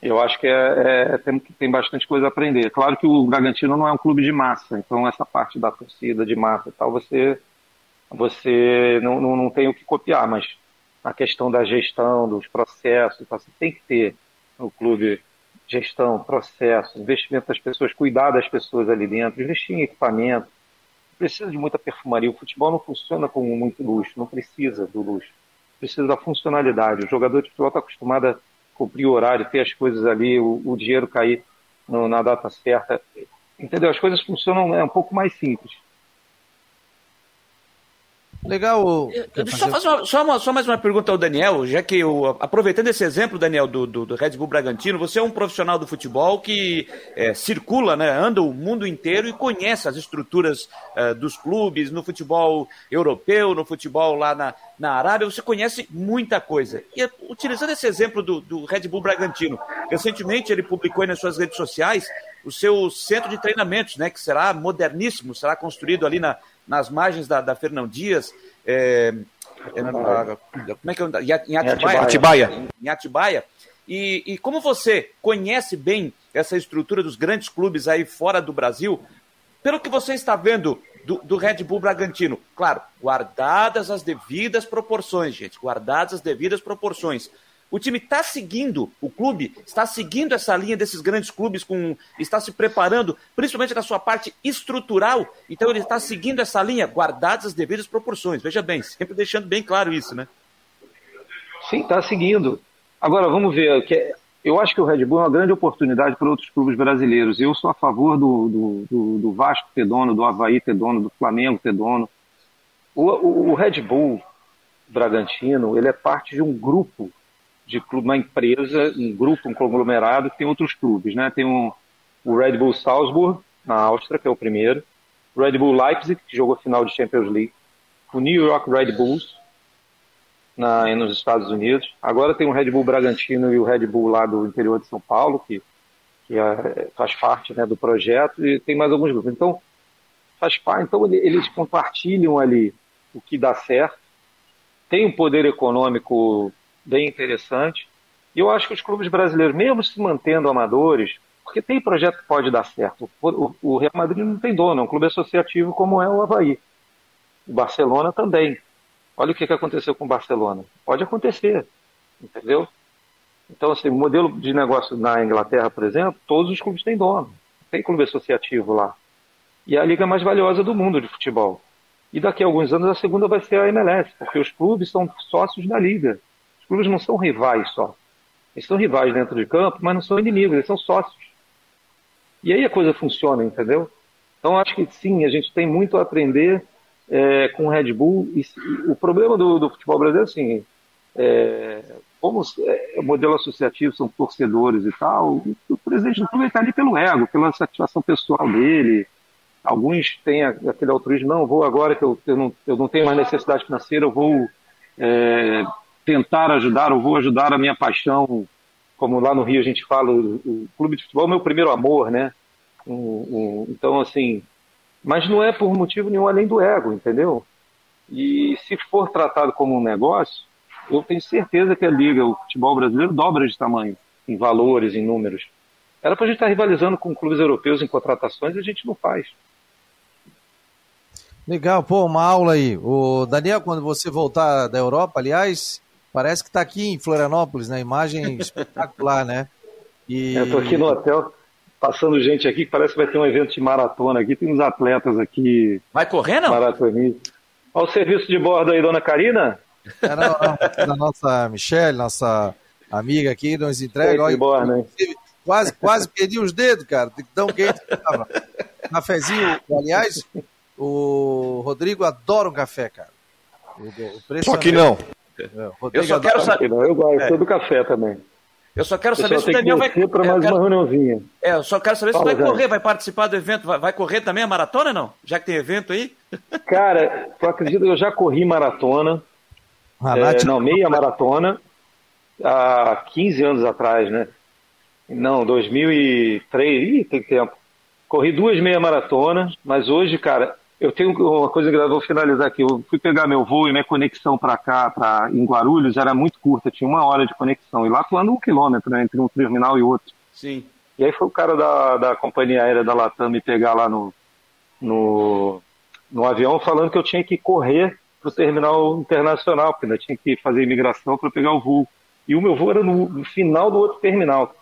Eu acho que é, é, tem, tem bastante coisa a aprender. Claro que o Bragantino não é um clube de massa, então essa parte da torcida de massa e tal, você, você não, não, não tem o que copiar, mas a questão da gestão, dos processos, então, você tem que ter no clube gestão, processo, investimento das pessoas, cuidar das pessoas ali dentro, investir em equipamento. Precisa de muita perfumaria. O futebol não funciona com muito luxo, não precisa do luxo. Precisa da funcionalidade. O jogador de futebol está acostumado a cumprir o horário, ter as coisas ali, o, o dinheiro cair no, na data certa. Entendeu? As coisas funcionam é um pouco mais simples. Legal. Deixa eu só fazer uma, só, uma, só, mais uma pergunta ao Daniel, já que eu, aproveitando esse exemplo, Daniel, do, do, do Red Bull Bragantino, você é um profissional do futebol que é, circula, né, anda o mundo inteiro e conhece as estruturas é, dos clubes no futebol europeu, no futebol lá na, na Arábia, você conhece muita coisa. E utilizando esse exemplo do, do Red Bull Bragantino, recentemente ele publicou nas suas redes sociais o seu centro de treinamentos, né, que será moderníssimo, será construído ali na, nas margens da, da Fernão Dias, é, é, como é que é? Em Atibaia. Atibaia. Em Atibaia. E, e como você conhece bem essa estrutura dos grandes clubes aí fora do Brasil, pelo que você está vendo do, do, Red Bull Bragantino, claro, guardadas as devidas proporções, gente, guardadas as devidas proporções. O time está seguindo, o clube está seguindo essa linha desses grandes clubes, com, está se preparando, principalmente na sua parte estrutural. Então ele está seguindo essa linha, guardadas as devidas proporções. Veja bem, sempre deixando bem claro isso, né? Sim, está seguindo. Agora vamos ver. Que eu acho que o Red Bull é uma grande oportunidade para outros clubes brasileiros. Eu sou a favor do, do, do, do Vasco ter dono, do Havaí ter dono, do Flamengo ter dono. O, o, o Red Bull Bragantino ele é parte de um grupo de clube, uma empresa, um grupo, um conglomerado que tem outros clubes, né? Tem um, o Red Bull Salzburg, na Áustria, que é o primeiro, o Red Bull Leipzig, que jogou final de Champions League, o New York Red Bulls, na, nos Estados Unidos. Agora tem o Red Bull Bragantino e o Red Bull lá do interior de São Paulo, que, que é, faz parte né, do projeto, e tem mais alguns grupos. Então, faz parte, então eles compartilham ali o que dá certo, tem um poder econômico bem interessante. E eu acho que os clubes brasileiros, mesmo se mantendo amadores, porque tem projeto que pode dar certo. O, Real Madrid não tem dono, é um clube associativo como é o Havaí. O Barcelona também. Olha o que, que aconteceu com o Barcelona. Pode acontecer, entendeu? Então, assim, o modelo de negócio na Inglaterra, por exemplo, todos os clubes têm dono. Tem clube associativo lá. E é a liga mais valiosa do mundo de futebol. E daqui a alguns anos a segunda vai ser a MLS, porque os clubes são sócios da liga clubes não são rivais só. Eles são rivais dentro de campo, mas não são inimigos, eles são sócios. E aí a coisa funciona, entendeu? Então acho que sim, a gente tem muito a aprender é, com o Red Bull. E, o problema do, do futebol brasileiro é assim, é, como é, o modelo associativo são torcedores e tal, o presidente do clube está ali pelo ego, pela satisfação pessoal dele. Alguns têm aquele altruísmo, não, vou agora que eu, eu, não, eu não tenho mais necessidade financeira, eu vou é, tentar ajudar, ou vou ajudar a minha paixão, como lá no Rio a gente fala, o, o clube de futebol é o meu primeiro amor, né? então, assim, mas não é por motivo nenhum além do ego, entendeu? E se for tratado como um negócio, eu tenho certeza que a liga, o futebol brasileiro, dobra de tamanho, em valores, em números. Era para a gente estar rivalizando com clubes europeus em contratações e a gente não faz. Legal, pô, uma aula aí. O Daniel, quando você voltar da Europa, aliás, Parece que está aqui em Florianópolis, né? Imagem espetacular, né? E... Eu estou aqui no hotel, passando gente aqui, que parece que vai ter um evento de maratona aqui. Tem uns atletas aqui. Vai correr, não? Maratonistas. Olha o serviço de bordo aí, dona Karina. É, não, não, da nossa Michelle, nossa amiga aqui, nos entrega. Olha, bordo, né? Quase, quase perdi os dedos, cara. Tão quente que tava. Cafezinho, aliás, o Rodrigo adora um café, cara. Só que não. É, eu só quero saber. Eu gosto é. do café também. Eu só quero saber se o Daniel vai. para mais quero... uma reuniãozinha. É, eu só quero saber Fala, se vai correr, vai participar do evento. Vai, vai correr também a maratona não? Já que tem evento aí? Cara, tu acredita que eu já corri maratona? Ah, é, não, meia maratona há 15 anos atrás, né? Não, 2003, ih, tem tempo. Corri duas meia maratonas, mas hoje, cara, eu tenho uma coisa que eu vou finalizar aqui. Eu fui pegar meu voo e minha conexão para cá, para em Guarulhos, era muito curta, tinha uma hora de conexão. E lá tu anda um quilômetro né, entre um terminal e outro. Sim. E aí foi o cara da, da companhia aérea da Latam me pegar lá no, no, no avião falando que eu tinha que correr para o terminal internacional, porque ainda tinha que fazer imigração para pegar o voo. E o meu voo era no, no final do outro terminal.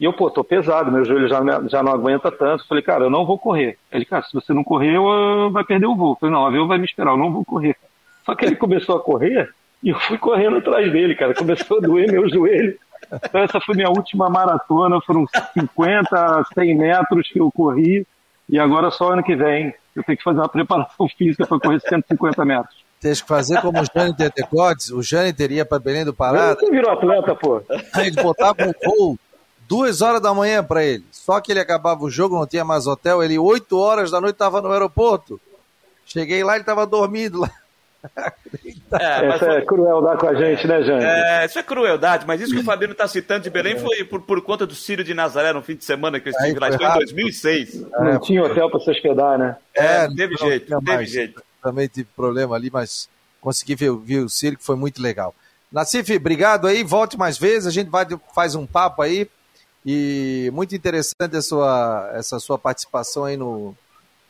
E eu, pô, tô pesado, meu joelho já, já não aguenta tanto. Falei, cara, eu não vou correr. Ele, cara, se você não correr, eu, vai perder o voo. Falei, não, o avião vai me esperar, eu não vou correr. Só que ele começou a correr e eu fui correndo atrás dele, cara. Começou a doer meu joelho. Então essa foi minha última maratona, foram 50, 100 metros que eu corri. E agora só ano que vem eu tenho que fazer uma preparação física para correr 150 metros. Tem que fazer como o Jânio Tetecotes, o Jânio teria para Belém do Pará. Você virou atleta, pô. Aí botava um voo duas horas da manhã para ele. Só que ele acabava o jogo, não tinha mais hotel. Ele, oito horas da noite, estava no aeroporto. Cheguei lá, ele estava dormindo lá. É, Essa é crueldade com a gente, né, Jânio? É, isso é crueldade, mas isso que o Fabiano está citando de Belém foi por, por conta do Círio de Nazaré no fim de semana que eu estive lá, foi em 2006. Não é, tinha hotel para se hospedar, né? É, não teve jeito, não teve jeito. Também tive problema ali, mas consegui ver, ver o Círio, que foi muito legal. Nacife, obrigado aí, volte mais vezes, a gente vai, faz um papo aí. E muito interessante a sua, essa sua participação aí no,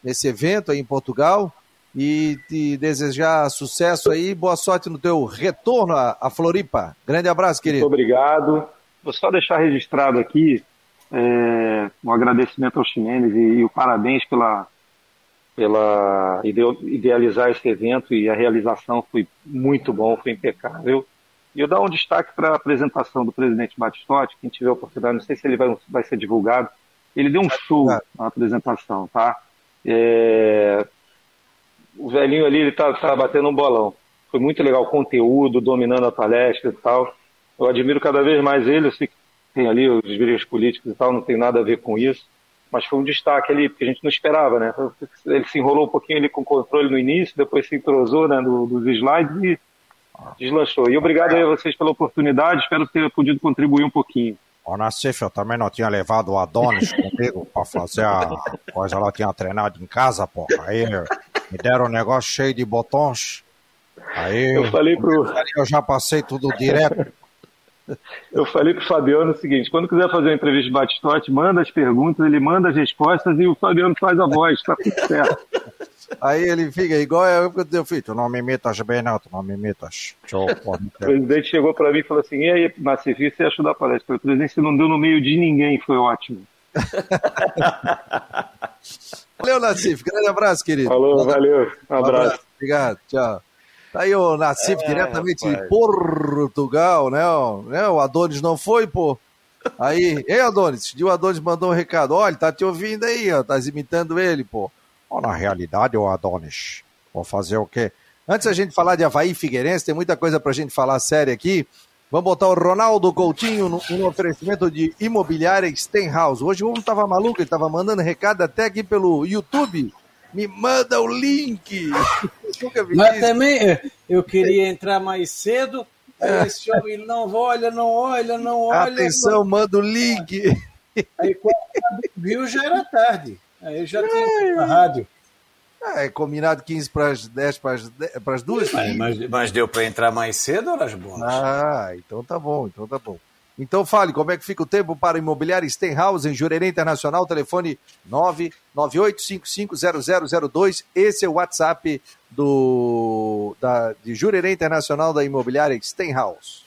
nesse evento aí em Portugal. E te desejar sucesso aí, boa sorte no teu retorno à, Floripa. Grande abraço, querido. Muito obrigado. Vou só deixar registrado aqui é, um agradecimento ao Ximenes e, e o parabéns pela, pela idealizar esse evento e a realização foi muito bom, foi impecável. E eu dar um destaque para a apresentação do presidente Batistotti, quem tiver a oportunidade, não sei se ele vai, vai ser divulgado, ele deu um show na apresentação, tá? É... O velhinho ali, ele tá, tá batendo um bolão. Foi muito legal o conteúdo, dominando a palestra e tal. Eu admiro cada vez mais ele, eu sei que tem ali os vídeos políticos e tal, não tem nada a ver com isso. Mas foi um destaque ali, porque a gente não esperava, né? Ele se enrolou um pouquinho ali com o controle no início, depois se entrosou né, dos slides e deslanchou. E obrigado aí a vocês pela oportunidade, espero ter podido contribuir um pouquinho. Ô, Nassif, eu também não tinha levado o Adonis comigo pra fazer a coisa lá, tinha treinado em casa, pô. Aí me deram um negócio cheio de botões. Aí eu falei pro. Eu já passei tudo direto. Eu falei pro Fabiano o seguinte: quando quiser fazer uma entrevista de Batistote, manda as perguntas, ele manda as respostas e o Fabiano faz a voz, tá tudo certo. Aí ele fica igual eu que eu fiz, tu não me imitas bem não, tu não me imitas. Show, o presidente chegou para mim e falou assim, e aí, Nacifi, você achou da palestra? O presidente, você não deu no meio de ninguém, foi ótimo. valeu, Nacife, grande abraço, querido. Falou, valeu, um abraço. Um abraço. Obrigado, tchau. Tá aí o Nacife, é, diretamente rapaz. de Portugal, né? né? O Adonis não foi, pô. Aí, ei Adonis, o Adonis mandou um recado, olha, tá te ouvindo aí, ó, tá imitando ele, pô. Ou na realidade, o Adonis, vou fazer o quê? Antes a gente falar de Havaí Figueirense, tem muita coisa pra gente falar séria aqui. Vamos botar o Ronaldo Coutinho no, no oferecimento de imobiliária Stenhouse. Hoje o homem tava maluco, ele tava mandando recado até aqui pelo YouTube. Me manda o link. Mas isso. também eu queria entrar mais cedo. É. Esse homem não olha, não olha, não olha. Atenção, não... manda o link. Aí quando viu já era tarde. Aí já tinha na rádio. É, combinado 15 para as 10 para as, duas? Mas, mas, mas deu para entrar mais cedo, horas boas? Ah, então tá bom, então tá bom. Então fale, como é que fica o tempo para imobiliária Stenhouse em Jurerê Internacional, telefone 998550002. Esse é o WhatsApp do, da, de Jurerê Internacional da imobiliária Stenhouse.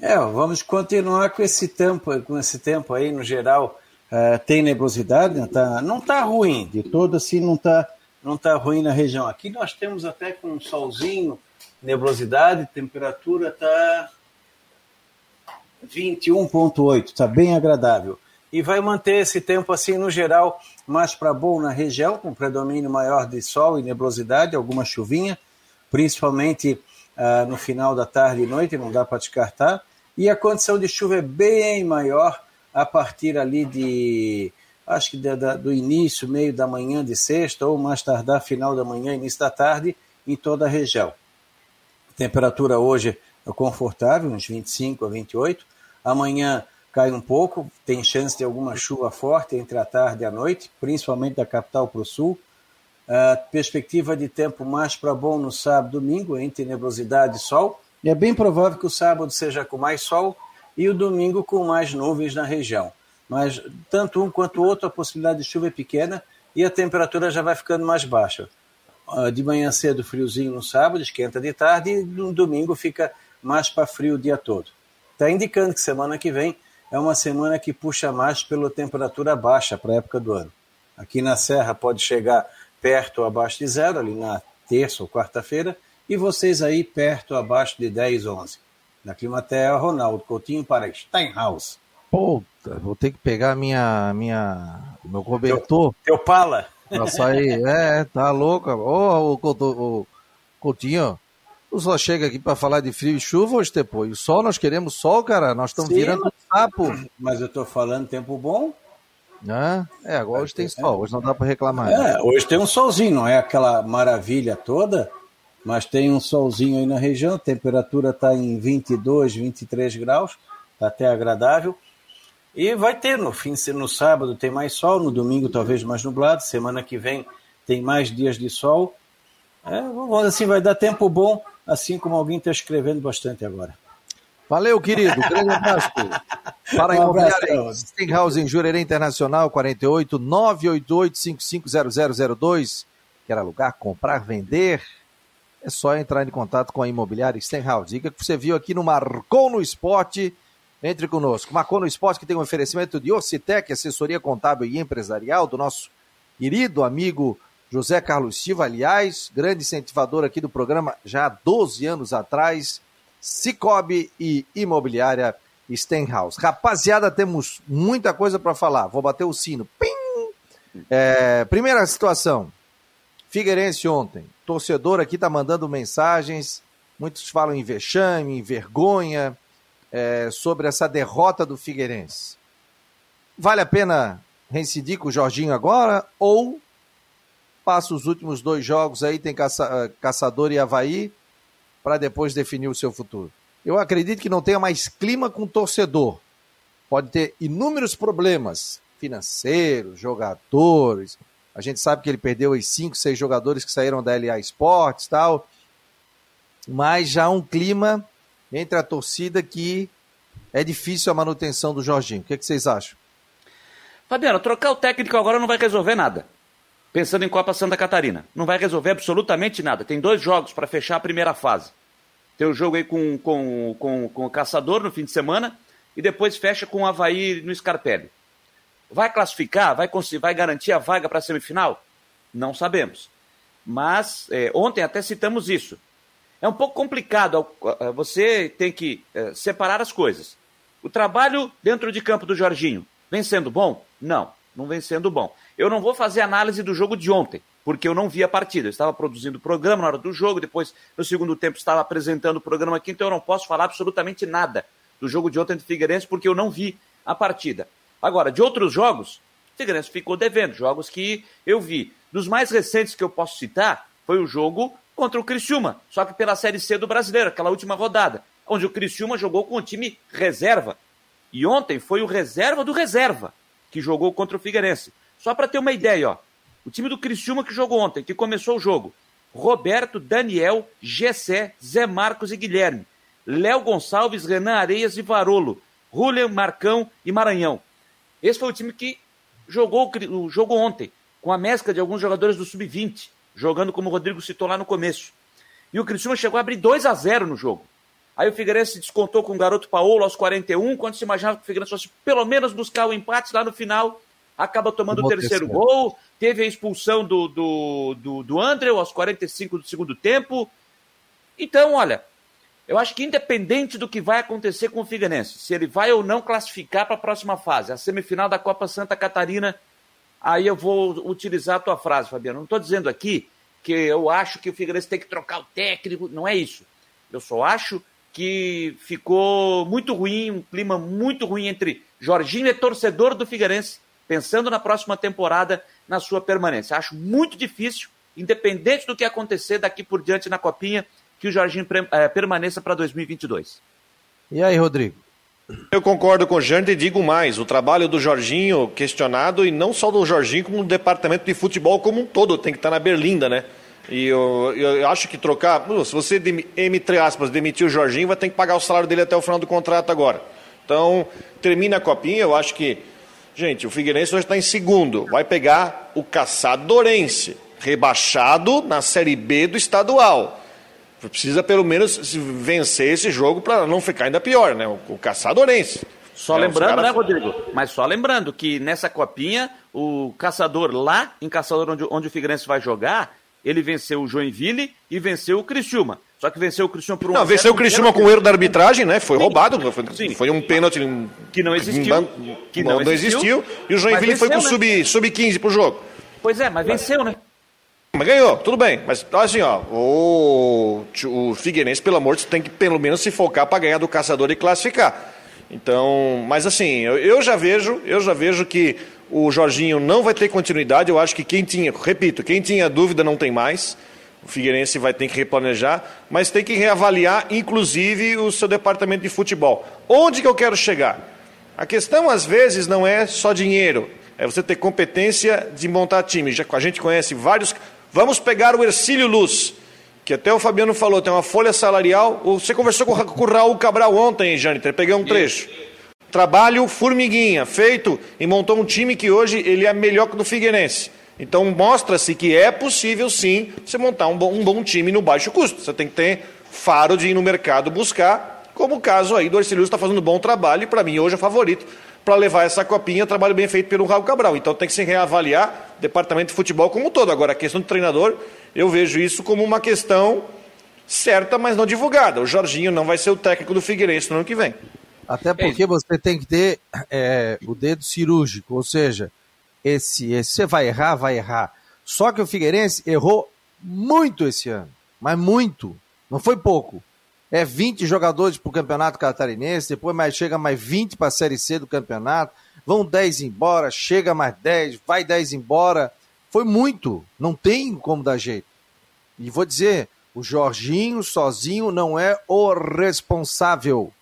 É, vamos continuar com esse tempo, com esse tempo aí no geral Uh, tem nebulosidade, não está não tá ruim, de todo assim não está não tá ruim na região. Aqui nós temos até com um solzinho, nebulosidade, temperatura está 21,8, está bem agradável. E vai manter esse tempo assim no geral, mais para bom na região, com predomínio maior de sol e nebulosidade, alguma chuvinha, principalmente uh, no final da tarde e noite, não dá para descartar e a condição de chuva é bem maior a partir ali de, acho que do início, meio da manhã de sexta, ou mais tardar, final da manhã, início da tarde, em toda a região. Temperatura hoje confortável, uns 25 a 28. Amanhã cai um pouco, tem chance de alguma chuva forte entre a tarde e a noite, principalmente da capital para o sul. A perspectiva de tempo mais para bom no sábado e domingo, entre nebulosidade e sol. E é bem provável que o sábado seja com mais sol e o domingo com mais nuvens na região. Mas tanto um quanto o outro, a possibilidade de chuva é pequena e a temperatura já vai ficando mais baixa. Ah, de manhã cedo, friozinho no sábado, esquenta de tarde e no domingo fica mais para frio o dia todo. Está indicando que semana que vem é uma semana que puxa mais pela temperatura baixa para a época do ano. Aqui na Serra pode chegar perto ou abaixo de zero, ali na terça ou quarta-feira, e vocês aí perto, abaixo de 10, 11. Na Climaterra, Ronaldo Coutinho para Steinhaus. Puta, vou ter que pegar minha, minha, meu cobertor. Teu, teu pala. Pra sair. É, tá louco. Ô, ô, Coutinho, tu só chega aqui para falar de frio e chuva hoje depois. O sol, nós queremos sol, cara. Nós estamos virando um sapo. Mas eu tô falando tempo bom. É, agora hoje tem sol, hoje não dá para reclamar. É, hoje tem um solzinho, não é aquela maravilha toda, mas tem um solzinho aí na região, a temperatura está em 22, 23 graus, está até agradável. E vai ter no fim, no sábado tem mais sol, no domingo talvez mais nublado, semana que vem tem mais dias de sol. É, vamos assim, vai dar tempo bom, assim como alguém está escrevendo bastante agora. Valeu, querido. Grande abraço. Para um imobiliária Stinghouse em Jurerê Internacional, 48 988 550002. Quer alugar, comprar, vender? É só entrar em contato com a imobiliária Stenhouse. Diga que você viu aqui no Marcou no Esporte. Entre conosco. Marcou no Esporte, que tem um oferecimento de Ocitec, assessoria contábil e empresarial, do nosso querido amigo José Carlos Silva, aliás, grande incentivador aqui do programa já há 12 anos atrás. Cicobi e Imobiliária Stenhouse. Rapaziada, temos muita coisa para falar. Vou bater o sino. Pim! É, primeira situação. Figueirense ontem. Torcedor aqui tá mandando mensagens. Muitos falam em vexame, em vergonha é, sobre essa derrota do Figueirense. Vale a pena reincidir com o Jorginho agora ou passa os últimos dois jogos aí, tem caça, eh, Caçador e Havaí, para depois definir o seu futuro? Eu acredito que não tenha mais clima com o torcedor. Pode ter inúmeros problemas financeiros, jogadores. A gente sabe que ele perdeu os cinco, seis jogadores que saíram da LA Esportes tal. Mas já um clima entre a torcida que é difícil a manutenção do Jorginho. O que, é que vocês acham? Fabiano, trocar o técnico agora não vai resolver nada. Pensando em Copa Santa Catarina. Não vai resolver absolutamente nada. Tem dois jogos para fechar a primeira fase. Tem o jogo aí com, com, com, com o Caçador no fim de semana e depois fecha com o Havaí no Scarpelli. Vai classificar? Vai, vai garantir a vaga para a semifinal? Não sabemos. Mas é, ontem até citamos isso. É um pouco complicado. Você tem que é, separar as coisas. O trabalho dentro de campo do Jorginho vem sendo bom? Não, não vem sendo bom. Eu não vou fazer análise do jogo de ontem, porque eu não vi a partida. Eu estava produzindo o programa na hora do jogo, depois, no segundo tempo, estava apresentando o programa aqui, então eu não posso falar absolutamente nada do jogo de ontem de Figueirense, porque eu não vi a partida. Agora, de outros jogos, Figueirense ficou devendo, jogos que eu vi. Dos mais recentes que eu posso citar, foi o jogo contra o Criciúma, só que pela Série C do Brasileiro, aquela última rodada, onde o Criciúma jogou com o time reserva. E ontem foi o reserva do reserva que jogou contra o Figueirense. Só para ter uma ideia, ó. O time do Criciúma que jogou ontem, que começou o jogo. Roberto, Daniel, Gessé, Zé Marcos e Guilherme. Léo Gonçalves, Renan Areias e Varolo. Julian, Marcão e Maranhão. Esse foi o time que jogou o jogo ontem, com a mescla de alguns jogadores do Sub-20 jogando como o Rodrigo citou lá no começo. E o Criciúma chegou a abrir 2 a 0 no jogo. Aí o Figueirense descontou com o garoto Paulo aos 41, quando se imaginava que o Figueirense fosse pelo menos buscar o empate lá no final, acaba tomando o terceiro gol, teve a expulsão do, do, do, do André aos 45 do segundo tempo. Então, olha, eu acho que independente do que vai acontecer com o Figueirense, se ele vai ou não classificar para a próxima fase, a semifinal da Copa Santa Catarina aí eu vou utilizar a tua frase, Fabiano. Não estou dizendo aqui que eu acho que o Figueirense tem que trocar o técnico, não é isso. Eu só acho que ficou muito ruim, um clima muito ruim entre Jorginho e torcedor do Figueirense, pensando na próxima temporada, na sua permanência. Acho muito difícil, independente do que acontecer daqui por diante na Copinha, que o Jorginho é, permaneça para 2022. E aí, Rodrigo? Eu concordo com o Jante e digo mais: o trabalho do Jorginho questionado, e não só do Jorginho, como do departamento de futebol como um todo, tem que estar na berlinda, né? E eu, eu acho que trocar. Se você, entre aspas, demitir o Jorginho, vai ter que pagar o salário dele até o final do contrato agora. Então, termina a copinha, eu acho que. Gente, o Figueirense hoje está em segundo. Vai pegar o Caçadorense, rebaixado na Série B do estadual. Precisa pelo menos vencer esse jogo para não ficar ainda pior, né? O, Caçadorense. Só é, lembrando, cara... né, Rodrigo? Mas só lembrando que nessa copinha, o Caçador lá, em Caçador, onde, onde o Figueirense vai jogar, ele venceu o Joinville e venceu o Criciúma. Só que venceu o Criciúma por um Não, venceu o Criciúma com erro da arbitragem, né? Foi Sim. roubado, foi, Sim. foi um pênalti que não existiu, que não, não existiu, existiu, e o Joinville venceu, foi com né? sub sub 15 pro jogo. Pois é, mas venceu, né? Mas ganhou, tudo bem. Mas assim, ó, o, o Figueirense, pelo amor de Deus, tem que pelo menos se focar para ganhar do caçador e classificar. Então, mas assim, eu, eu, já vejo, eu já vejo que o Jorginho não vai ter continuidade. Eu acho que quem tinha, repito, quem tinha dúvida não tem mais. O Figueirense vai ter que replanejar, mas tem que reavaliar, inclusive, o seu departamento de futebol. Onde que eu quero chegar? A questão, às vezes, não é só dinheiro. É você ter competência de montar time. Já, a gente conhece vários. Vamos pegar o Ercílio Luz, que até o Fabiano falou, tem uma folha salarial. Você conversou com, com o Raul Cabral ontem, Jâniter, peguei um trecho. Trabalho formiguinha, feito e montou um time que hoje ele é melhor que o do Figueirense. Então mostra-se que é possível sim você montar um bom, um bom, time no baixo custo. Você tem que ter faro de ir no mercado buscar, como o caso aí do Arcelino está fazendo um bom trabalho e para mim hoje é favorito para levar essa copinha, trabalho bem feito pelo Raul Cabral. Então tem que se reavaliar o departamento de futebol como um todo. Agora a questão do treinador, eu vejo isso como uma questão certa, mas não divulgada. O Jorginho não vai ser o técnico do Figueirense no ano que vem. Até é porque você tem que ter é, o dedo cirúrgico, ou seja, esse, esse você vai errar, vai errar. Só que o Figueirense errou muito esse ano, mas muito, não foi pouco. É 20 jogadores para o campeonato catarinense, depois mais, chega mais 20 para a Série C do campeonato, vão 10 embora, chega mais 10, vai 10 embora. Foi muito, não tem como dar jeito. E vou dizer, o Jorginho sozinho não é o responsável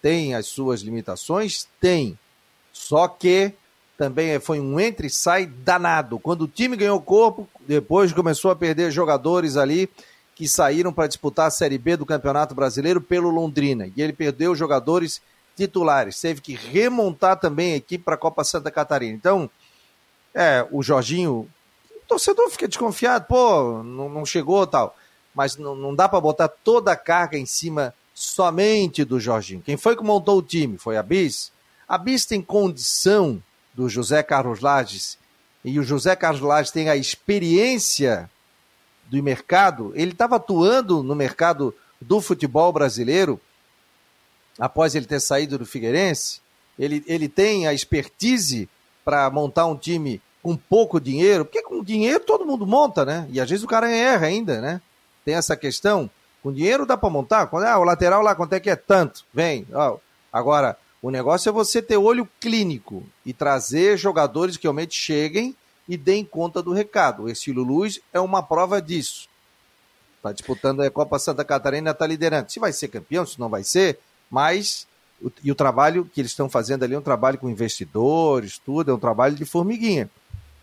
tem as suas limitações? Tem. Só que também foi um entre e sai danado. Quando o time ganhou corpo, depois começou a perder jogadores ali que saíram para disputar a Série B do Campeonato Brasileiro pelo Londrina. E ele perdeu jogadores titulares. Teve que remontar também a equipe para a Copa Santa Catarina. Então, é, o Jorginho, o torcedor fica desconfiado, pô, não, não chegou tal. Mas não, não dá para botar toda a carga em cima somente do Jorginho. Quem foi que montou o time? Foi a Bis. A Bis tem condição do José Carlos Lages e o José Carlos Lages tem a experiência do mercado. Ele estava atuando no mercado do futebol brasileiro após ele ter saído do Figueirense. Ele, ele tem a expertise para montar um time com pouco dinheiro, porque com dinheiro todo mundo monta, né? E às vezes o cara erra ainda, né? Tem essa questão. Com dinheiro dá para montar? Ah, o lateral lá, quanto é que é tanto? Vem. Agora, o negócio é você ter olho clínico e trazer jogadores que realmente cheguem e deem conta do recado. O Estilo Luz é uma prova disso. Está disputando a Copa Santa Catarina, está liderando. Se vai ser campeão, se não vai ser, mas e o trabalho que eles estão fazendo ali é um trabalho com investidores, tudo, é um trabalho de formiguinha.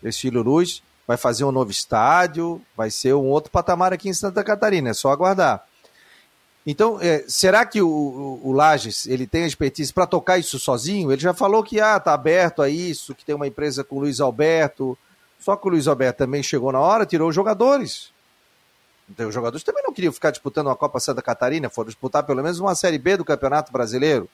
Estilo Luz vai fazer um novo estádio, vai ser um outro patamar aqui em Santa Catarina, é só aguardar. Então, é, será que o, o, o Lages ele tem a expertise para tocar isso sozinho? Ele já falou que ah, tá aberto a isso, que tem uma empresa com o Luiz Alberto. Só que o Luiz Alberto também chegou na hora, tirou os jogadores. Então, os jogadores também não queriam ficar disputando uma Copa Santa Catarina, foram disputar pelo menos uma Série B do Campeonato Brasileiro.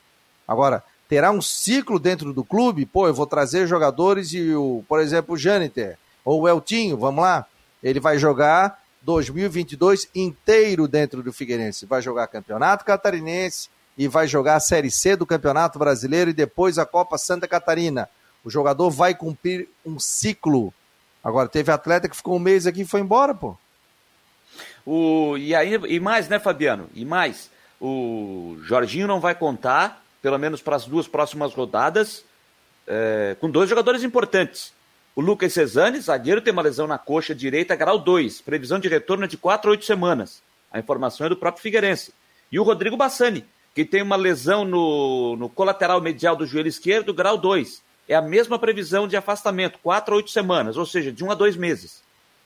Agora, terá um ciclo dentro do clube? Pô, eu vou trazer jogadores e o, por exemplo, o Jâniter ou o Eltinho, vamos lá, ele vai jogar 2022 inteiro dentro do Figueirense. Vai jogar Campeonato Catarinense e vai jogar a Série C do Campeonato Brasileiro e depois a Copa Santa Catarina. O jogador vai cumprir um ciclo. Agora, teve atleta que ficou um mês aqui e foi embora, pô. O, e, aí, e mais, né, Fabiano? E mais. o Jorginho não vai contar, pelo menos para as duas próximas rodadas, é, com dois jogadores importantes. O Lucas Cesani, zagueiro, tem uma lesão na coxa direita, grau 2. Previsão de retorno é de 4 a 8 semanas. A informação é do próprio Figueirense. E o Rodrigo Bassani, que tem uma lesão no, no colateral medial do joelho esquerdo, grau 2. É a mesma previsão de afastamento, 4 a 8 semanas, ou seja, de 1 a 2 meses.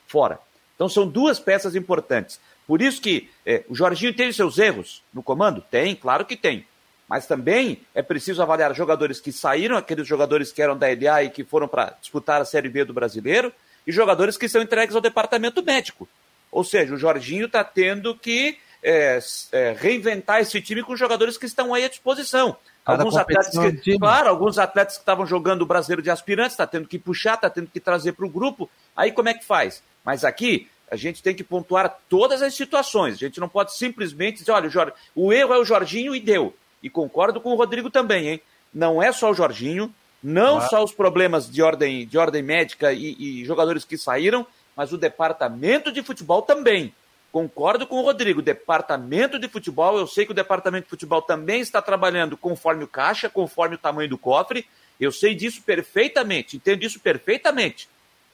Fora. Então são duas peças importantes. Por isso que é, o Jorginho tem seus erros no comando? Tem, claro que tem. Mas também é preciso avaliar jogadores que saíram, aqueles jogadores que eram da LA e que foram para disputar a Série B do brasileiro, e jogadores que são entregues ao departamento médico. Ou seja, o Jorginho está tendo que é, é, reinventar esse time com jogadores que estão aí à disposição. Cada alguns atletas que, claro, alguns atletas que estavam jogando o brasileiro de aspirantes, está tendo que puxar, está tendo que trazer para o grupo. Aí como é que faz? Mas aqui a gente tem que pontuar todas as situações. A gente não pode simplesmente dizer, olha, o, o erro é o Jorginho e deu. E concordo com o Rodrigo também, hein? Não é só o Jorginho, não ah. só os problemas de ordem, de ordem médica e, e jogadores que saíram, mas o departamento de futebol também. Concordo com o Rodrigo, departamento de futebol, eu sei que o departamento de futebol também está trabalhando conforme o caixa, conforme o tamanho do cofre, eu sei disso perfeitamente, entendo isso perfeitamente.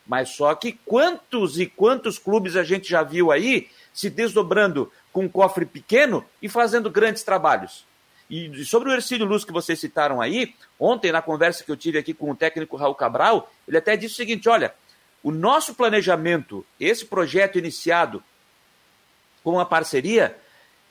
Mas só que quantos e quantos clubes a gente já viu aí se desdobrando com um cofre pequeno e fazendo grandes trabalhos? E sobre o Ercílio Luz que vocês citaram aí, ontem na conversa que eu tive aqui com o técnico Raul Cabral, ele até disse o seguinte: olha, o nosso planejamento, esse projeto iniciado com a parceria,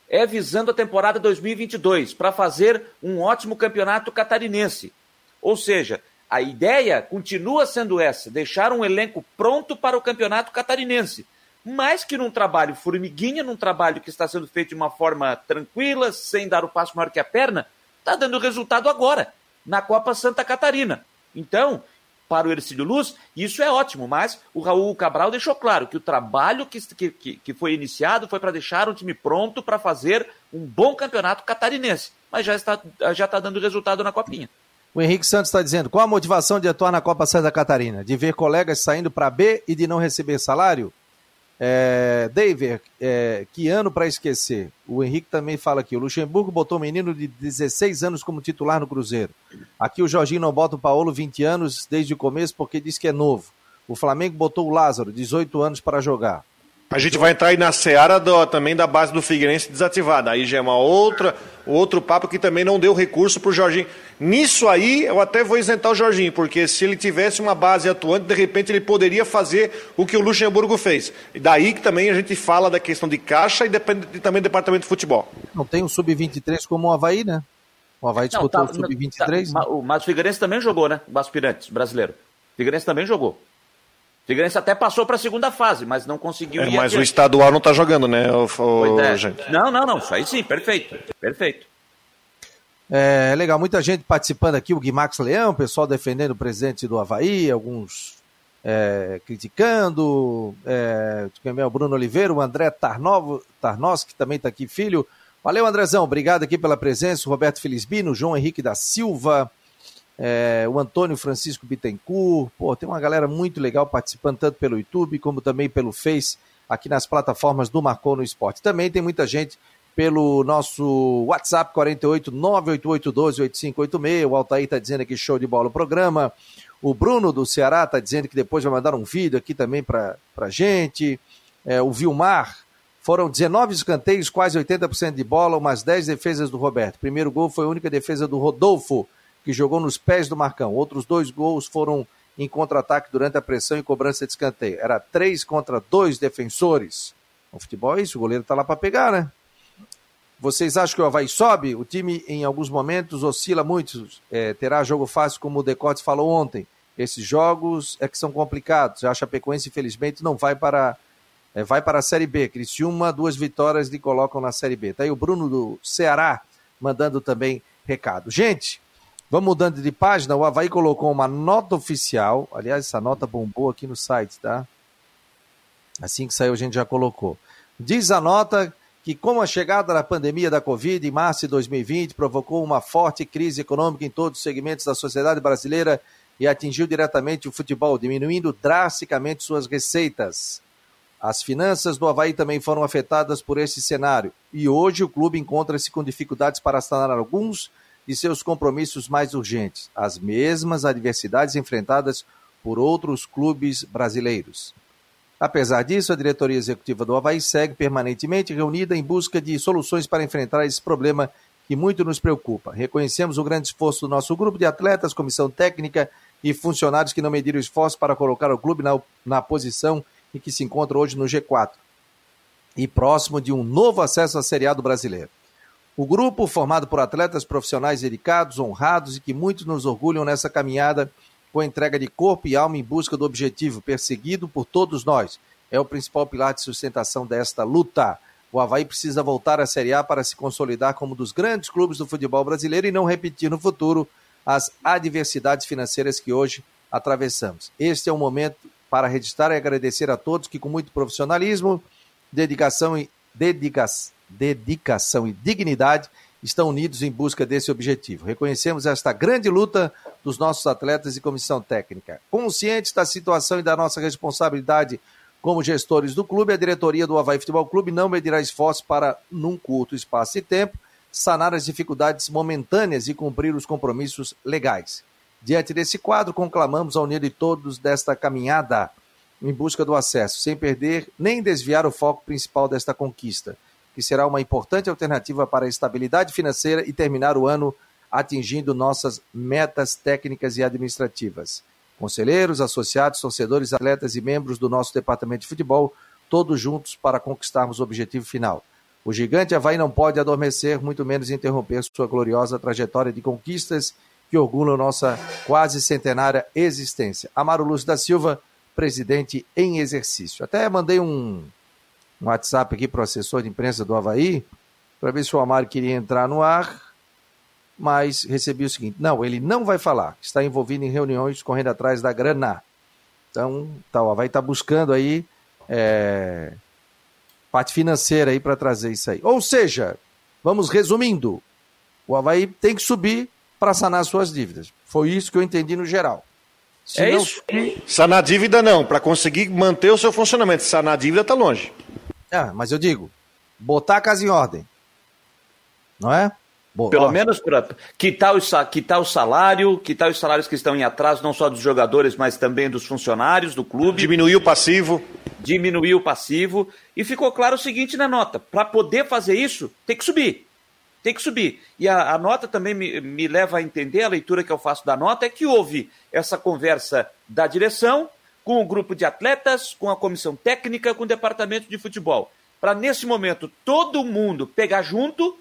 é visando a temporada 2022 para fazer um ótimo campeonato catarinense. Ou seja, a ideia continua sendo essa: deixar um elenco pronto para o campeonato catarinense mas que num trabalho formiguinha, num trabalho que está sendo feito de uma forma tranquila, sem dar o passo maior que a perna, está dando resultado agora, na Copa Santa Catarina. Então, para o Ercílio Luz, isso é ótimo, mas o Raul Cabral deixou claro que o trabalho que, que, que foi iniciado foi para deixar um time pronto para fazer um bom campeonato catarinense, mas já está, já está dando resultado na Copinha. O Henrique Santos está dizendo: qual a motivação de atuar na Copa Santa Catarina? De ver colegas saindo para B e de não receber salário? É, David, é, que ano para esquecer? O Henrique também fala aqui. O Luxemburgo botou um menino de 16 anos como titular no Cruzeiro. Aqui o Jorginho não bota o Paulo 20 anos desde o começo porque diz que é novo. O Flamengo botou o Lázaro, 18 anos, para jogar. A gente vai entrar aí na seara do, também da base do Figueirense desativada. Aí já é uma outra, outro papo que também não deu recurso para o Jorginho. Nisso aí, eu até vou isentar o Jorginho, porque se ele tivesse uma base atuante, de repente ele poderia fazer o que o Luxemburgo fez. E daí que também a gente fala da questão de caixa e depende também do departamento de futebol. Não tem um sub-23 como o Havaí, né? O Havaí disputou tá, o sub-23. Tá, né? Mas o Figueirense também jogou, né? O aspirante brasileiro. O Figueirense também jogou. Figueirense até passou para a segunda fase, mas não conseguiu. É, mas adiante. o estadual não está jogando, né, o, o, é. gente? Não, não, não. Isso aí sim, perfeito. Perfeito. É legal, muita gente participando aqui, o Guimax Leão, o pessoal defendendo o presidente do Havaí, alguns é, criticando, é, o Bruno Oliveira, o André Tarnovo, Tarnos, que também está aqui, filho. Valeu, Andrezão, obrigado aqui pela presença, o Roberto Felizbino, o João Henrique da Silva, é, o Antônio Francisco Bittencourt, pô, tem uma galera muito legal participando tanto pelo YouTube como também pelo Face, aqui nas plataformas do Marcou no Esporte. Também tem muita gente pelo nosso WhatsApp 48 988128586. O Altair está dizendo aqui show de bola o programa. O Bruno do Ceará está dizendo que depois vai mandar um vídeo aqui também para a gente. É, o Vilmar, foram 19 escanteios, quase 80% de bola, umas 10 defesas do Roberto. Primeiro gol foi a única defesa do Rodolfo que jogou nos pés do Marcão. Outros dois gols foram em contra-ataque durante a pressão e cobrança de escanteio. Era três contra dois defensores. O futebol é isso, o goleiro tá lá para pegar, né? Vocês acham que o Havaí sobe? O time, em alguns momentos, oscila muito. É, terá jogo fácil, como o Decotes falou ontem. Esses jogos é que são complicados. A Chapecoense, infelizmente, não vai para, é, vai para a Série B. Criciúma, duas vitórias lhe colocam na Série B. Tá aí o Bruno do Ceará mandando também recado. Gente, Vamos mudando de página, o Havaí colocou uma nota oficial, aliás, essa nota bombou aqui no site, tá? Assim que saiu, a gente já colocou. Diz a nota que, com a chegada da pandemia da Covid em março de 2020, provocou uma forte crise econômica em todos os segmentos da sociedade brasileira e atingiu diretamente o futebol, diminuindo drasticamente suas receitas. As finanças do Havaí também foram afetadas por esse cenário e hoje o clube encontra-se com dificuldades para sanar alguns de seus compromissos mais urgentes, as mesmas adversidades enfrentadas por outros clubes brasileiros. Apesar disso, a diretoria executiva do Havaí segue permanentemente reunida em busca de soluções para enfrentar esse problema que muito nos preocupa. Reconhecemos o grande esforço do nosso grupo de atletas, comissão técnica e funcionários que não mediram esforço para colocar o clube na, na posição e que se encontra hoje no G4 e próximo de um novo acesso à Série A do brasileiro. O grupo, formado por atletas profissionais dedicados, honrados e que muitos nos orgulham nessa caminhada com entrega de corpo e alma em busca do objetivo perseguido por todos nós, é o principal pilar de sustentação desta luta. O Havaí precisa voltar à Série A para se consolidar como um dos grandes clubes do futebol brasileiro e não repetir no futuro as adversidades financeiras que hoje atravessamos. Este é o momento para registrar e agradecer a todos que, com muito profissionalismo, dedicação e, dedica, dedicação e dignidade, estão unidos em busca desse objetivo. Reconhecemos esta grande luta dos nossos atletas e comissão técnica. Conscientes da situação e da nossa responsabilidade como gestores do clube, a diretoria do Havaí Futebol Clube não medirá esforço para, num curto espaço de tempo, sanar as dificuldades momentâneas e cumprir os compromissos legais. Diante desse quadro, conclamamos a união de todos desta caminhada em busca do acesso, sem perder nem desviar o foco principal desta conquista, que será uma importante alternativa para a estabilidade financeira e terminar o ano atingindo nossas metas técnicas e administrativas. Conselheiros, associados, torcedores, atletas e membros do nosso departamento de futebol, todos juntos para conquistarmos o objetivo final. O gigante Havaí não pode adormecer, muito menos interromper sua gloriosa trajetória de conquistas que orgulham nossa quase centenária existência. Amaro Lúcio da Silva, presidente em exercício. Até mandei um, um WhatsApp aqui para o assessor de imprensa do Havaí, para ver se o Amaro queria entrar no ar, mas recebi o seguinte: não, ele não vai falar, está envolvido em reuniões correndo atrás da grana. Então, tá, o Havaí está buscando aí é, parte financeira aí para trazer isso aí. Ou seja, vamos resumindo: o Havaí tem que subir para sanar suas dívidas. Foi isso que eu entendi no geral. Se é não... isso? Sanar dívida não, para conseguir manter o seu funcionamento. Sanar dívida está longe. Ah, mas eu digo, botar a casa em ordem. Não é? Boa. Pelo Ó. menos para quitar, o, quitar o salário, quitar os salários que estão em atraso, não só dos jogadores, mas também dos funcionários do clube. Diminuir o passivo. Diminuir o passivo. E ficou claro o seguinte na nota: para poder fazer isso, tem que subir. Tem que subir. E a, a nota também me, me leva a entender, a leitura que eu faço da nota é que houve essa conversa da direção com o grupo de atletas, com a comissão técnica, com o departamento de futebol. Para, nesse momento, todo mundo pegar junto,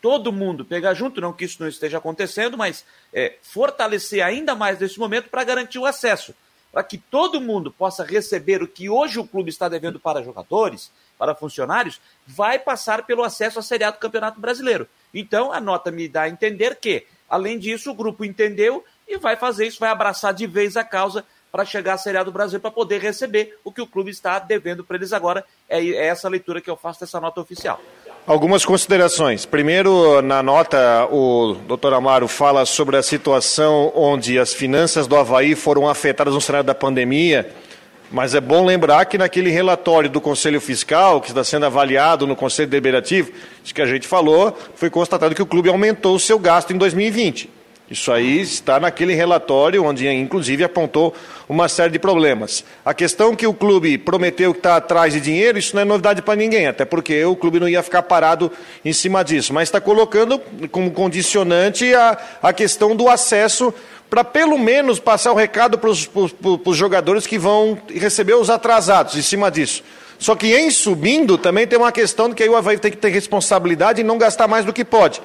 todo mundo pegar junto, não que isso não esteja acontecendo, mas é, fortalecer ainda mais nesse momento para garantir o acesso. Para que todo mundo possa receber o que hoje o clube está devendo para jogadores, para funcionários, vai passar pelo acesso à Série A do Campeonato Brasileiro. Então, a nota me dá a entender que, além disso, o grupo entendeu e vai fazer isso, vai abraçar de vez a causa para chegar à Série A do Brasil para poder receber o que o clube está devendo para eles agora. É, é essa leitura que eu faço dessa nota oficial. Algumas considerações. Primeiro, na nota, o doutor Amaro fala sobre a situação onde as finanças do Havaí foram afetadas no cenário da pandemia mas é bom lembrar que naquele relatório do Conselho Fiscal, que está sendo avaliado no Conselho Deliberativo, de que a gente falou, foi constatado que o clube aumentou o seu gasto em 2020. Isso aí está naquele relatório, onde inclusive apontou uma série de problemas. A questão que o clube prometeu que está atrás de dinheiro, isso não é novidade para ninguém, até porque o clube não ia ficar parado em cima disso. Mas está colocando como condicionante a, a questão do acesso para pelo menos passar o recado para os jogadores que vão receber os atrasados em cima disso. Só que em subindo também tem uma questão de que aí o Havaí tem que ter responsabilidade e não gastar mais do que pode.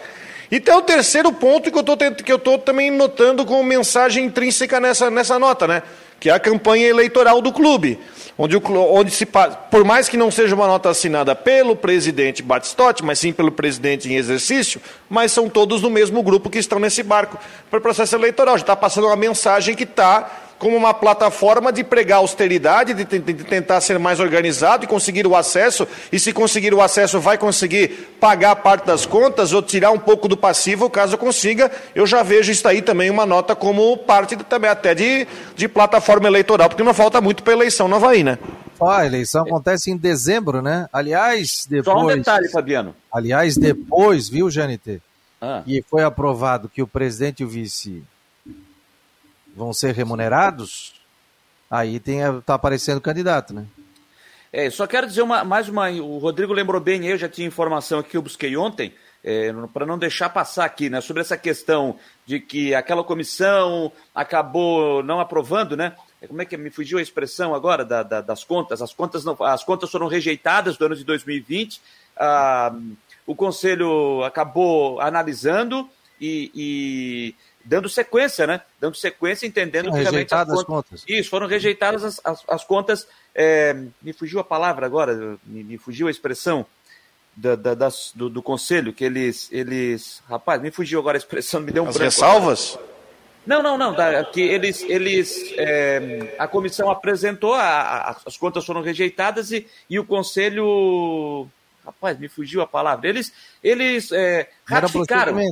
E tem o terceiro ponto que eu estou também notando como mensagem intrínseca nessa, nessa nota, né? Que é a campanha eleitoral do clube onde, o, onde se, por mais que não seja uma nota assinada pelo presidente Batistotti, mas sim pelo presidente em exercício, mas são todos do mesmo grupo que estão nesse barco para o processo eleitoral. Já está passando uma mensagem que está como uma plataforma de pregar austeridade, de, de, de, tentar ser mais organizado e conseguir o acesso, e se conseguir o acesso, vai conseguir pagar parte das contas ou tirar um pouco do passivo, caso consiga. Eu já vejo isso aí também uma nota como parte também até de, de plataforma eleitoral, porque não falta muito para a eleição no Havaí, né? Ó, a eleição acontece em dezembro, né? Aliás, depois. Só um detalhe, Fabiano. Aliás, depois, viu, Janete? Ah. E foi aprovado que o presidente e o vice vão ser remunerados. Aí tem, tá aparecendo candidato, né? É, só quero dizer uma, mais uma. O Rodrigo lembrou bem, eu já tinha informação aqui que eu busquei ontem, é, para não deixar passar aqui, né? Sobre essa questão de que aquela comissão acabou não aprovando, né? Como é que me fugiu a expressão agora da, da, das contas? As contas, não, as contas foram rejeitadas do ano de 2020. Ah, o Conselho acabou analisando e, e, dando sequência, né? Dando sequência, entendendo Sim, que rejeitadas contas, as contas. Isso, foram rejeitadas as, as, as contas. é, me fugiu a palavra agora, me, me fugiu a expressão da, da- das- do, do Conselho, que eles, eles. Rapaz, me fugiu agora a expressão, me deu um As branco. ressalvas? Não, não, não. da- que eles, eles é, a comissão apresentou, a- a- as contas foram rejeitadas e, e o conselho, rapaz, me fugiu a palavra. Eles, eles é, ratificaram. É,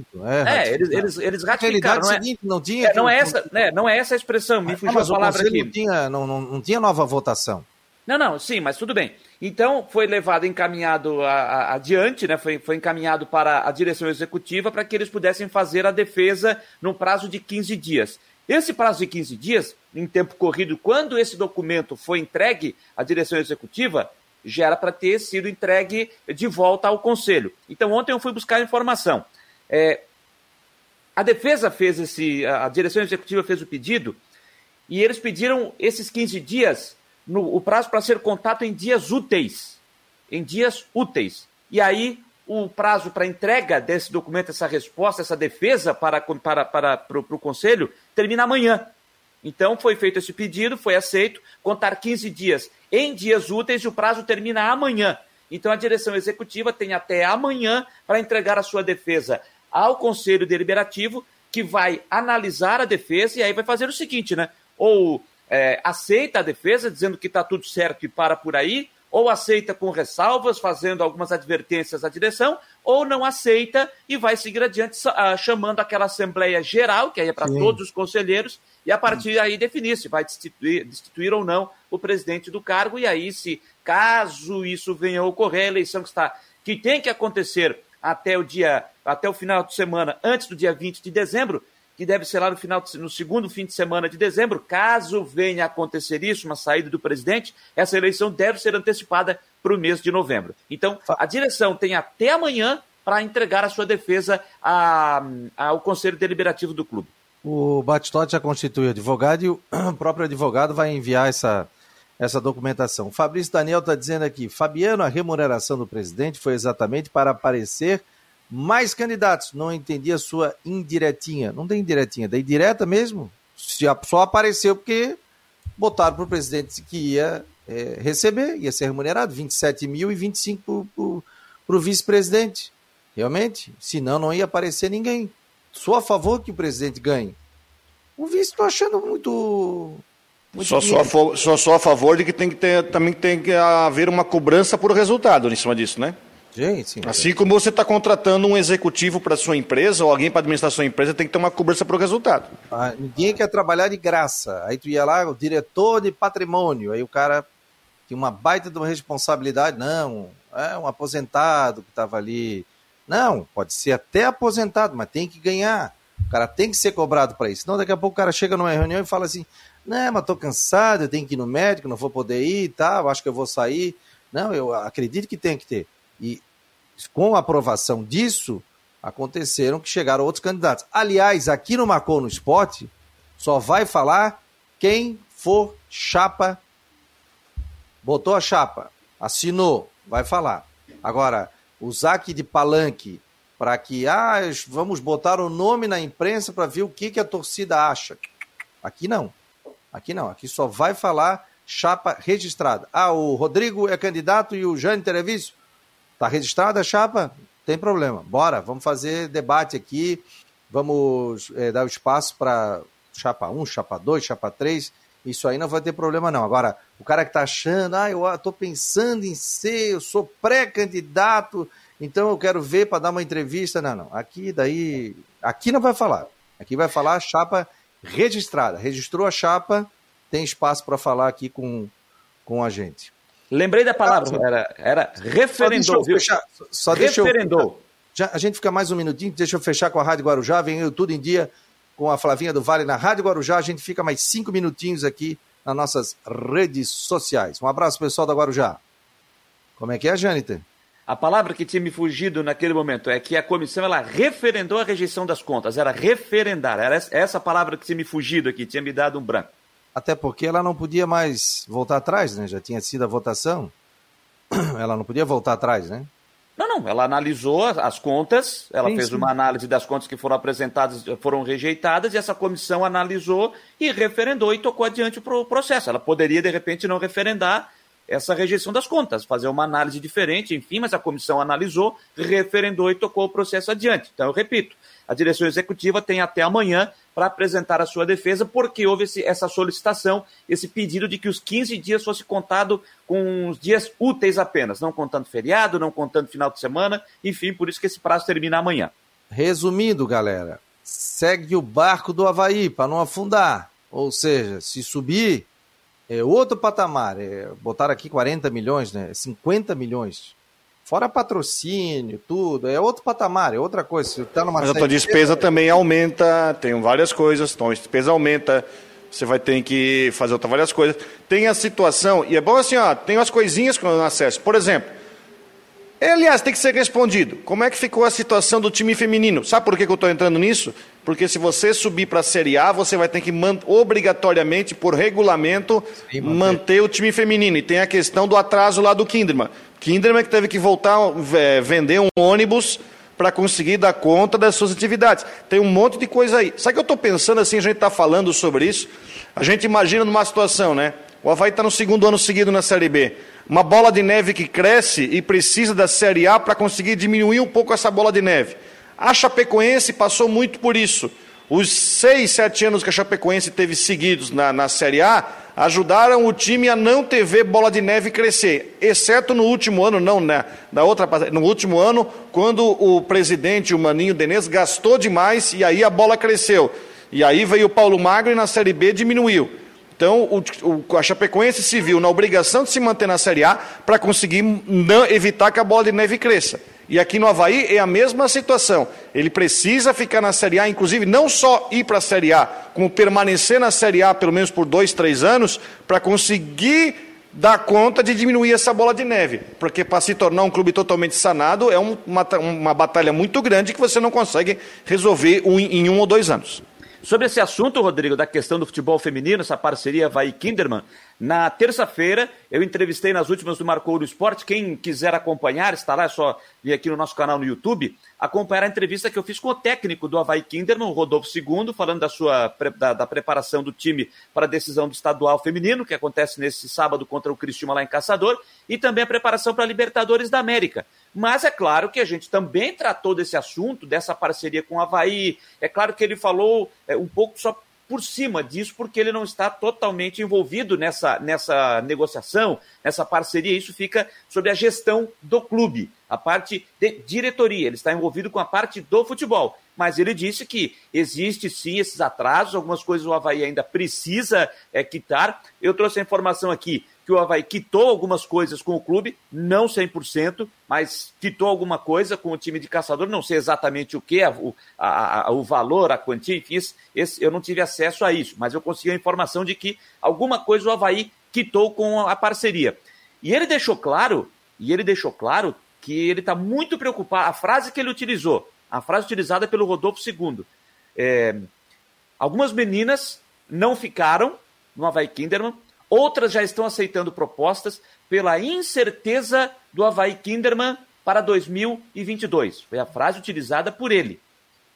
É, eles, eles, eles ratificaram. Não é, seguinte, não tinha. é, não é essa, né, não é essa a expressão. Me Ah, fugiu a palavra aqui. Não tinha, não, não, não tinha nova votação. Não, não, sim, mas tudo bem. Então, foi levado, encaminhado a- a- adiante, né? Foi, foi encaminhado para a direção executiva para que eles pudessem fazer a defesa num prazo de 15 dias. Esse prazo de 15 dias, em tempo corrido, quando esse documento foi entregue à direção executiva, já era para ter sido entregue de volta ao conselho. Então, ontem eu fui buscar informação. É, a defesa fez esse, a direção executiva fez o pedido e eles pediram esses 15 dias, no, o prazo para ser contado em dias úteis. Em dias úteis. E aí, o prazo para entrega desse documento, essa resposta, essa defesa para, para, para, para, o Conselho, termina amanhã. Então, foi feito esse pedido, foi aceito, contar 15 dias em dias úteis e o prazo termina amanhã. Então, a direção executiva tem até amanhã para entregar a sua defesa ao Conselho Deliberativo, que vai analisar a defesa e aí vai fazer o seguinte, né? Ou é, aceita a defesa, dizendo que está tudo certo e para por aí, ou aceita com ressalvas, fazendo algumas advertências à direção, ou não aceita e vai seguir adiante, ah, chamando aquela Assembleia Geral, que aí é para todos os conselheiros, e a partir daí definir se vai destituir, destituir ou não o presidente do cargo, e aí, se caso isso venha a ocorrer, a eleição que está que tem que acontecer até o dia, até o final de semana, antes do dia 20 de dezembro, que deve ser lá no final, no segundo fim de semana de dezembro, caso venha a acontecer isso, uma saída do presidente, essa eleição deve ser antecipada para o mês de novembro. Então, a direção tem até amanhã para entregar a sua defesa a- ao Conselho Deliberativo do clube. O Batistotti já constitui advogado e o próprio advogado vai enviar essa, essa documentação. Fabrício Daniel está dizendo aqui: Fabiano, a remuneração do presidente foi exatamente para aparecer mais candidatos. Não entendi a sua indiretinha. Não tem indiretinha, da indireta mesmo. Só apareceu porque botaram para o presidente que ia é, receber, ia ser remunerado, 27 mil e 25 para o vice-presidente. Realmente, senão não ia aparecer ninguém. Sou a favor que o presidente ganhe. O vice estou achando muito. Só sou, a só a favor de que tem que ter, também tem que haver uma cobrança por resultado em cima disso, né? Gente, sim. Assim como você está contratando um executivo para sua empresa ou alguém para administrar sua empresa, tem que ter uma cobrança por resultado. Ah, ninguém quer trabalhar de graça. Aí tu ia lá, o diretor de patrimônio, aí o cara tinha uma baita de uma responsabilidade. Não, é um aposentado que estava ali. Não, pode ser até aposentado, mas tem que ganhar. O cara tem que ser cobrado para isso. Senão daqui a pouco o cara chega numa reunião e fala assim: Não, mas tô cansado, eu tenho que ir no médico, não vou poder ir e tal, acho que eu vou sair. Não, eu acredito que tem que ter. E com a aprovação disso, aconteceram que chegaram outros candidatos. Aliás, aqui no Marcou no Esporte, só vai falar quem for chapa, botou a chapa, assinou, vai falar. Agora, usar aqui de palanque para que, ah, vamos botar o nome na imprensa para ver o que, que a torcida acha. Aqui não. Aqui não. Aqui só vai falar chapa registrada. Ah, o Rodrigo é candidato e o Jânio Televício Tá registrada a chapa? Tem problema. Bora, vamos fazer debate aqui. Vamos eh, dar o espaço para chapa 1, chapa 2, chapa 3. Isso aí não vai ter problema, não. Agora, o cara que está achando, ah, eu estou pensando em ser, eu sou pré-candidato, então eu quero ver para dar uma entrevista. Não, não. Aqui daí. Aqui não vai falar. Aqui vai falar chapa registrada. Registrou a chapa, tem espaço para falar aqui com, com a gente. Lembrei da palavra, era, era referendou, só deixa eu fechar, só deixa referendou. Eu, já, a gente fica mais um minutinho, deixa eu fechar com a Rádio Guarujá, vem tudo em dia com a Flavinha do Vale na Rádio Guarujá, a gente fica mais cinco minutinhos aqui nas nossas redes sociais. Um abraço, pessoal da Guarujá. Como é que é, Jâniter? A palavra que tinha me fugido naquele momento é que a comissão ela referendou a rejeição das contas. Era referendar. Era essa palavra que tinha me fugido aqui, tinha me dado um branco. Até porque ela não podia mais voltar atrás, né? Já tinha sido a votação. Ela não podia voltar atrás, né? Não, não. Ela analisou as contas, ela sim, fez sim. uma análise das contas que foram apresentadas, foram rejeitadas, e essa comissão analisou e referendou e tocou adiante o processo. Ela poderia, de repente, não referendar essa rejeição das contas, fazer uma análise diferente, enfim, mas a comissão analisou, referendou e tocou o processo adiante. Então, eu repito, a direção executiva tem até amanhã para apresentar a sua defesa, porque houve esse, essa solicitação, esse pedido de que os 15 dias fosse contado com os dias úteis apenas, não contando feriado, não contando final de semana, enfim, por isso que esse prazo termina amanhã. Resumindo, galera, segue o barco do Havaí para não afundar. Ou seja, se subir, é outro patamar. É, botaram aqui 40 milhões, né? 50 milhões. Fora patrocínio, tudo. É outro patamar, é outra coisa. Você tá numa Mas a tua despesa também aumenta, tem várias coisas. Então a despesa aumenta, você vai ter que fazer outras várias coisas. Tem a situação, e é bom assim, ó, tem umas coisinhas quando eu acesso. Por exemplo, aliás, tem que ser respondido. Como é que ficou a situação do time feminino? Sabe por que, que eu estou entrando nisso? Porque se você subir para a Série A, você vai ter que obrigatoriamente, por regulamento, Sim, manter. manter o time feminino. E tem a questão do atraso lá do Kinderman. Kinderman que teve que voltar é, vender um ônibus para conseguir dar conta das suas atividades. Tem um monte de coisa aí. Sabe que eu estou pensando assim, a gente está falando sobre isso, a gente imagina numa situação, né? O Havaí está no segundo ano seguido na Série B uma bola de neve que cresce e precisa da Série A para conseguir diminuir um pouco essa bola de neve. A Chapecoense passou muito por isso. Os seis, sete anos que a Chapecoense teve seguidos na, na Série A ajudaram o time a não ter ver bola de neve crescer, exceto no último ano, não, na, na outra no último ano, quando o presidente, o Maninho Denez, gastou demais e aí a bola cresceu. E aí veio o Paulo Magro e na Série B diminuiu. Então, o, o, a Chapecoense se viu na obrigação de se manter na Série A para conseguir não, evitar que a bola de neve cresça. E aqui no Havaí é a mesma situação. Ele precisa ficar na Série A, inclusive não só ir para a Série A, como permanecer na Série A pelo menos por dois, três anos, para conseguir dar conta de diminuir essa bola de neve. Porque para se tornar um clube totalmente sanado é um, uma, uma batalha muito grande que você não consegue resolver em um ou dois anos. Sobre esse assunto, Rodrigo, da questão do futebol feminino, essa parceria vai Kinderman, na terça-feira eu entrevistei nas últimas do Marcou no Esporte. Quem quiser acompanhar, está lá, é só vir aqui no nosso canal no YouTube, acompanhar a entrevista que eu fiz com o técnico do Havaí Kinderman, Rodolfo II, falando da sua da, da, preparação do time para a decisão do estadual feminino, que acontece nesse sábado contra o Cristiúma lá em Caçador, e também a preparação para a Libertadores da América. Mas é claro que a gente também tratou desse assunto, dessa parceria com o Havaí. É claro que ele falou é, um pouco só por cima disso, porque ele não está totalmente envolvido nessa, nessa negociação, nessa parceria. Isso fica sobre a gestão do clube, a parte de diretoria. Ele está envolvido com a parte do futebol. Mas ele disse que existe sim esses atrasos, algumas coisas o Havaí ainda precisa é, quitar. Eu trouxe a informação aqui que o Havaí quitou algumas coisas com o clube, não 100%, mas quitou alguma coisa com o time de caçador, não sei exatamente o que, o, a, a, o valor, a quantia, enfim, esse, eu não tive acesso a isso, mas eu consegui a informação de que alguma coisa o Havaí quitou com a parceria. E ele deixou claro, e ele deixou claro que ele está muito preocupado, a frase que ele utilizou, a frase utilizada pelo Rodolfo II, é, algumas meninas não ficaram no Havaí Kinderman Outras já estão aceitando propostas pela incerteza do Havaí Kinderman para 2022. Foi a frase utilizada por ele,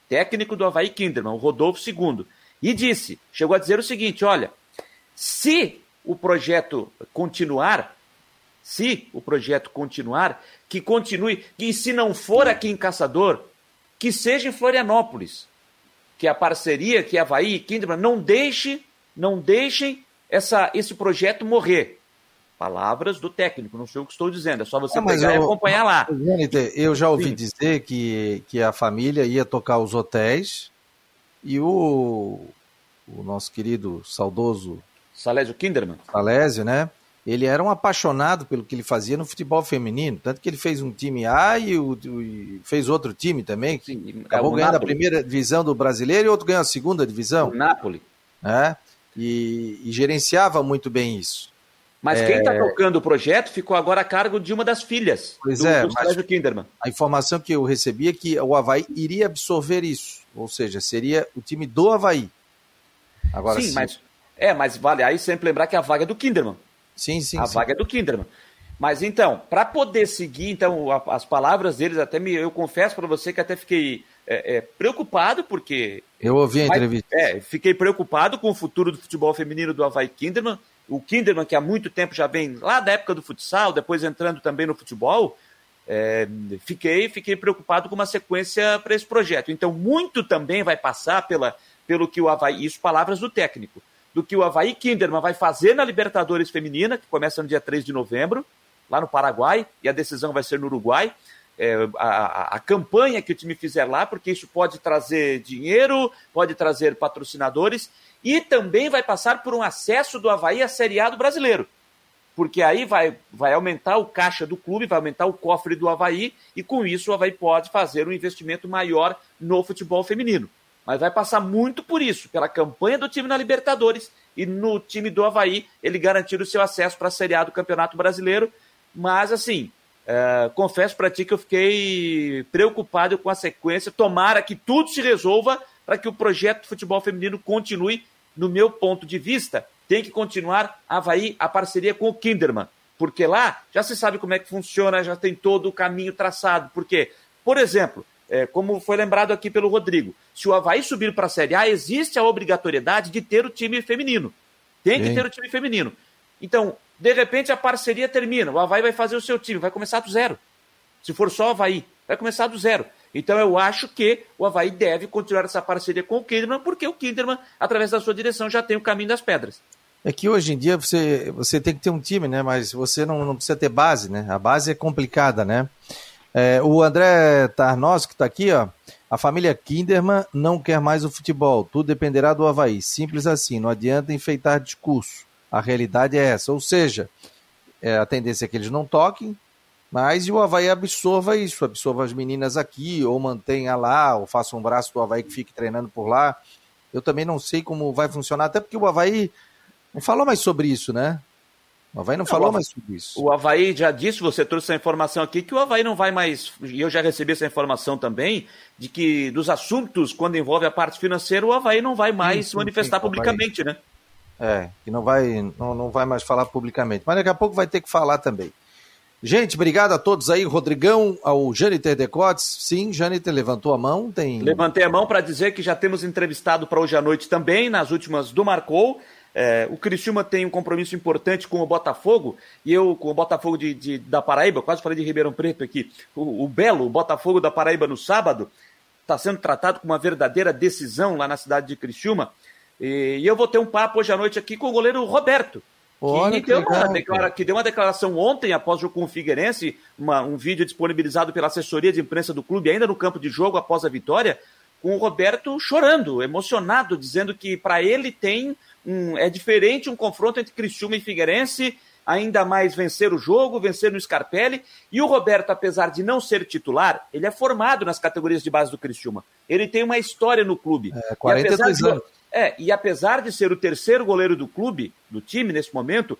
técnico do Havaí Kinderman, o Rodolfo II. E disse, chegou a dizer o seguinte: olha, se o projeto continuar, se o projeto continuar, que continue, e se não for aqui em Caçador, que seja em Florianópolis. Que a parceria, que Havaí e Kinderman não deixe, não deixem essa, esse projeto morrer. Palavras do técnico, não sei o que estou dizendo, é só você pegar eu, e acompanhar lá. Eu já ouvi Sim. dizer que, que a família ia tocar os hotéis e o, o nosso querido saudoso Salésio Kinderman. Salésio, né? Ele era um apaixonado pelo que ele fazia no futebol feminino, tanto que ele fez um time A e, o, e fez outro time também, que Sim, acabou ganhando Napoli. a primeira divisão do brasileiro e outro ganhou a segunda divisão. O Napoli. É, e, e gerenciava muito bem isso. Mas é... quem está tocando o projeto ficou agora a cargo de uma das filhas pois do, é, do Sérgio Kinderman. A informação que eu recebi é que o Havaí iria absorver isso, ou seja, seria o time do Havaí. Agora, sim, sim. mas é, mas vale aí sempre lembrar que a vaga é do Kinderman. Sim, sim. A sim. vaga é do Kinderman. Mas então, para poder seguir, então, a, as palavras deles, até me, eu confesso para você que até fiquei é, é, preocupado, porque. Eu ouvi a entrevista. É, fiquei preocupado com o futuro do futebol feminino do Havaí Kinderman. O Kinderman, que há muito tempo já vem lá da época do futsal, depois entrando também no futebol, é, fiquei, fiquei preocupado com uma sequência para esse projeto. Então, muito também vai passar pela, pelo que o Havaí, isso palavras do técnico, do que o Havaí Kinderman vai fazer na Libertadores Feminina, que começa no dia 3 de novembro, lá no Paraguai, e a decisão vai ser no Uruguai. É, a, a, campanha que o time fizer lá, porque isso pode trazer dinheiro, pode trazer patrocinadores, e também vai passar por um acesso do Havaí à Série A do brasileiro. Porque aí vai, vai aumentar o caixa do clube, vai aumentar o cofre do Havaí, e com isso o Havaí pode fazer um investimento maior no futebol feminino mas vai passar muito por isso, pela campanha do time na Libertadores e no time do Havaí, ele garantir o seu acesso para a Série A do Campeonato Brasileiro. Mas, assim, é, confesso para ti que eu fiquei preocupado com a sequência. Tomara que tudo se resolva para que o projeto de futebol feminino continue. No meu ponto de vista, tem que continuar Havaí a parceria com o Kinderman, porque lá já se sabe como é que funciona, já tem todo o caminho traçado. Porque, por exemplo, é, como foi lembrado aqui pelo Rodrigo, se o Havaí subir para a Série A, existe a obrigatoriedade de ter o time feminino. Tem que ter o time feminino. Então, de repente, a parceria termina. O Havaí vai fazer o seu time, vai começar do zero. Se for só o Havaí, vai começar do zero. Então, eu acho que o Havaí deve continuar essa parceria com o Kinderman, porque o Kinderman, através da sua direção, já tem o caminho das pedras. É que hoje em dia você, você tem que ter um time, né? Mas você não, não precisa ter base, né? A base é complicada, né? É, o André Tarnós, que está aqui, ó. A família Kinderman não quer mais o futebol. Tudo dependerá do Havaí. Simples assim. Não adianta enfeitar discurso. A realidade é essa. Ou seja, é, a tendência é que eles não toquem, mas o Havaí absorva isso. Absorva as meninas aqui, ou mantenha lá, ou faça um braço do Havaí que fique treinando por lá. Eu também não sei como vai funcionar, até porque o Havaí não falou mais sobre isso, né? O Havaí não, não falou mais sobre isso. O Havaí já disse, você trouxe essa informação aqui, que o Havaí não vai mais, e eu já recebi essa informação também, de que dos assuntos, quando envolve a parte financeira, o Havaí não vai mais sim, se manifestar sim, publicamente, né? É, que não vai, não, não vai mais falar publicamente. Mas daqui a pouco vai ter que falar também. Gente, obrigado a todos aí. Rodrigão, ao Jâniter Decotes. Sim, Jâniter levantou a mão. Tem... Levantei a mão para dizer que já temos entrevistado para hoje à noite também, nas últimas do Marcou. É, o Criciúma tem um compromisso importante com o Botafogo, e eu, com o Botafogo de, de da Paraíba, quase falei de Ribeirão Preto aqui, o, o Belo, o Botafogo da Paraíba no sábado, está sendo tratado com uma verdadeira decisão lá na cidade de Criciúma, e, e eu vou ter um papo hoje à noite aqui com o goleiro Roberto, que, que, deu legal, declara, que, deu uma declaração ontem, após o jogo com o Figueirense, uma, um vídeo disponibilizado pela assessoria de imprensa do clube, ainda no campo de jogo após a vitória, com o Roberto chorando, emocionado, dizendo que para ele tem um, é diferente um confronto entre Criciúma e Figueirense, ainda mais vencer o jogo, vencer no Scarpelli. E o Roberto, apesar de não ser titular, ele é formado nas categorias de base do Criciúma. Ele tem uma história no clube. É, 42 de, anos. É, e apesar de ser o terceiro goleiro do clube, do time nesse momento,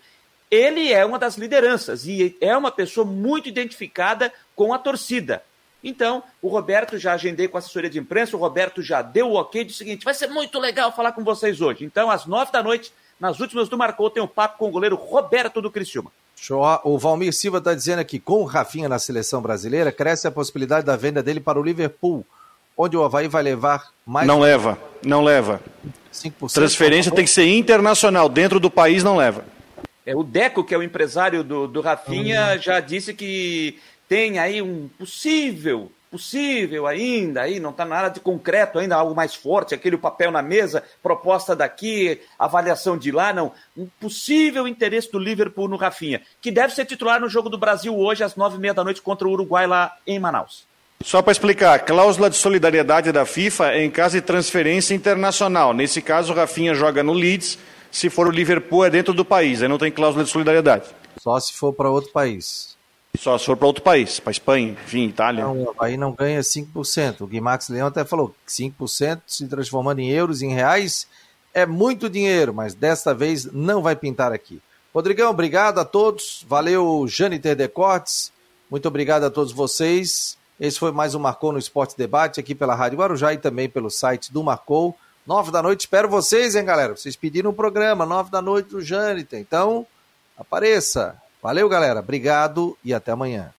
ele é uma das lideranças e é uma pessoa muito identificada com a torcida. Então, o Roberto já agendei com a assessoria de imprensa, o Roberto já deu o ok do seguinte: vai ser muito legal falar com vocês hoje. Então, às nove da noite, nas últimas do Marcou, tem um papo com o goleiro Roberto do Criciúma. Show. O Valmir Silva está dizendo aqui: com o Rafinha na seleção brasileira, cresce a possibilidade da venda dele para o Liverpool, onde o Havaí vai levar mais. Não leva, não leva. 5%. Transferência tem que ser internacional, dentro do país não leva. É, o Deco, que é o empresário do, do Rafinha, hum. já disse que tem aí um possível, possível ainda, aí não está nada de concreto ainda, algo mais forte, aquele papel na mesa, proposta daqui, avaliação de lá, não. Um possível interesse do Liverpool no Rafinha, que deve ser titular no jogo do Brasil hoje às nove e meia da noite contra o Uruguai lá em Manaus. Só para explicar, cláusula de solidariedade da FIFA é em caso de transferência internacional. Nesse caso, o Rafinha joga no Leeds, Se for o Liverpool, é dentro do país, aí não tem cláusula de solidariedade. Só se for para outro país. Só se for para outro país, para Espanha, enfim, Itália. Não, aí não ganha 5%. O Guimax Leão até falou que 5% se transformando em euros, em reais, é muito dinheiro, mas desta vez não vai pintar aqui. Rodrigão, obrigado a todos. Valeu, Jâniter Decortes. Muito obrigado a todos vocês. Esse foi mais um Marcou no Esporte Debate aqui pela Rádio Guarujá e também pelo site do Marcou. Nove da noite, espero vocês, hein, galera? Vocês pediram um programa, nove da noite do Jâniter. Então, apareça. Valeu, galera. Obrigado e até amanhã.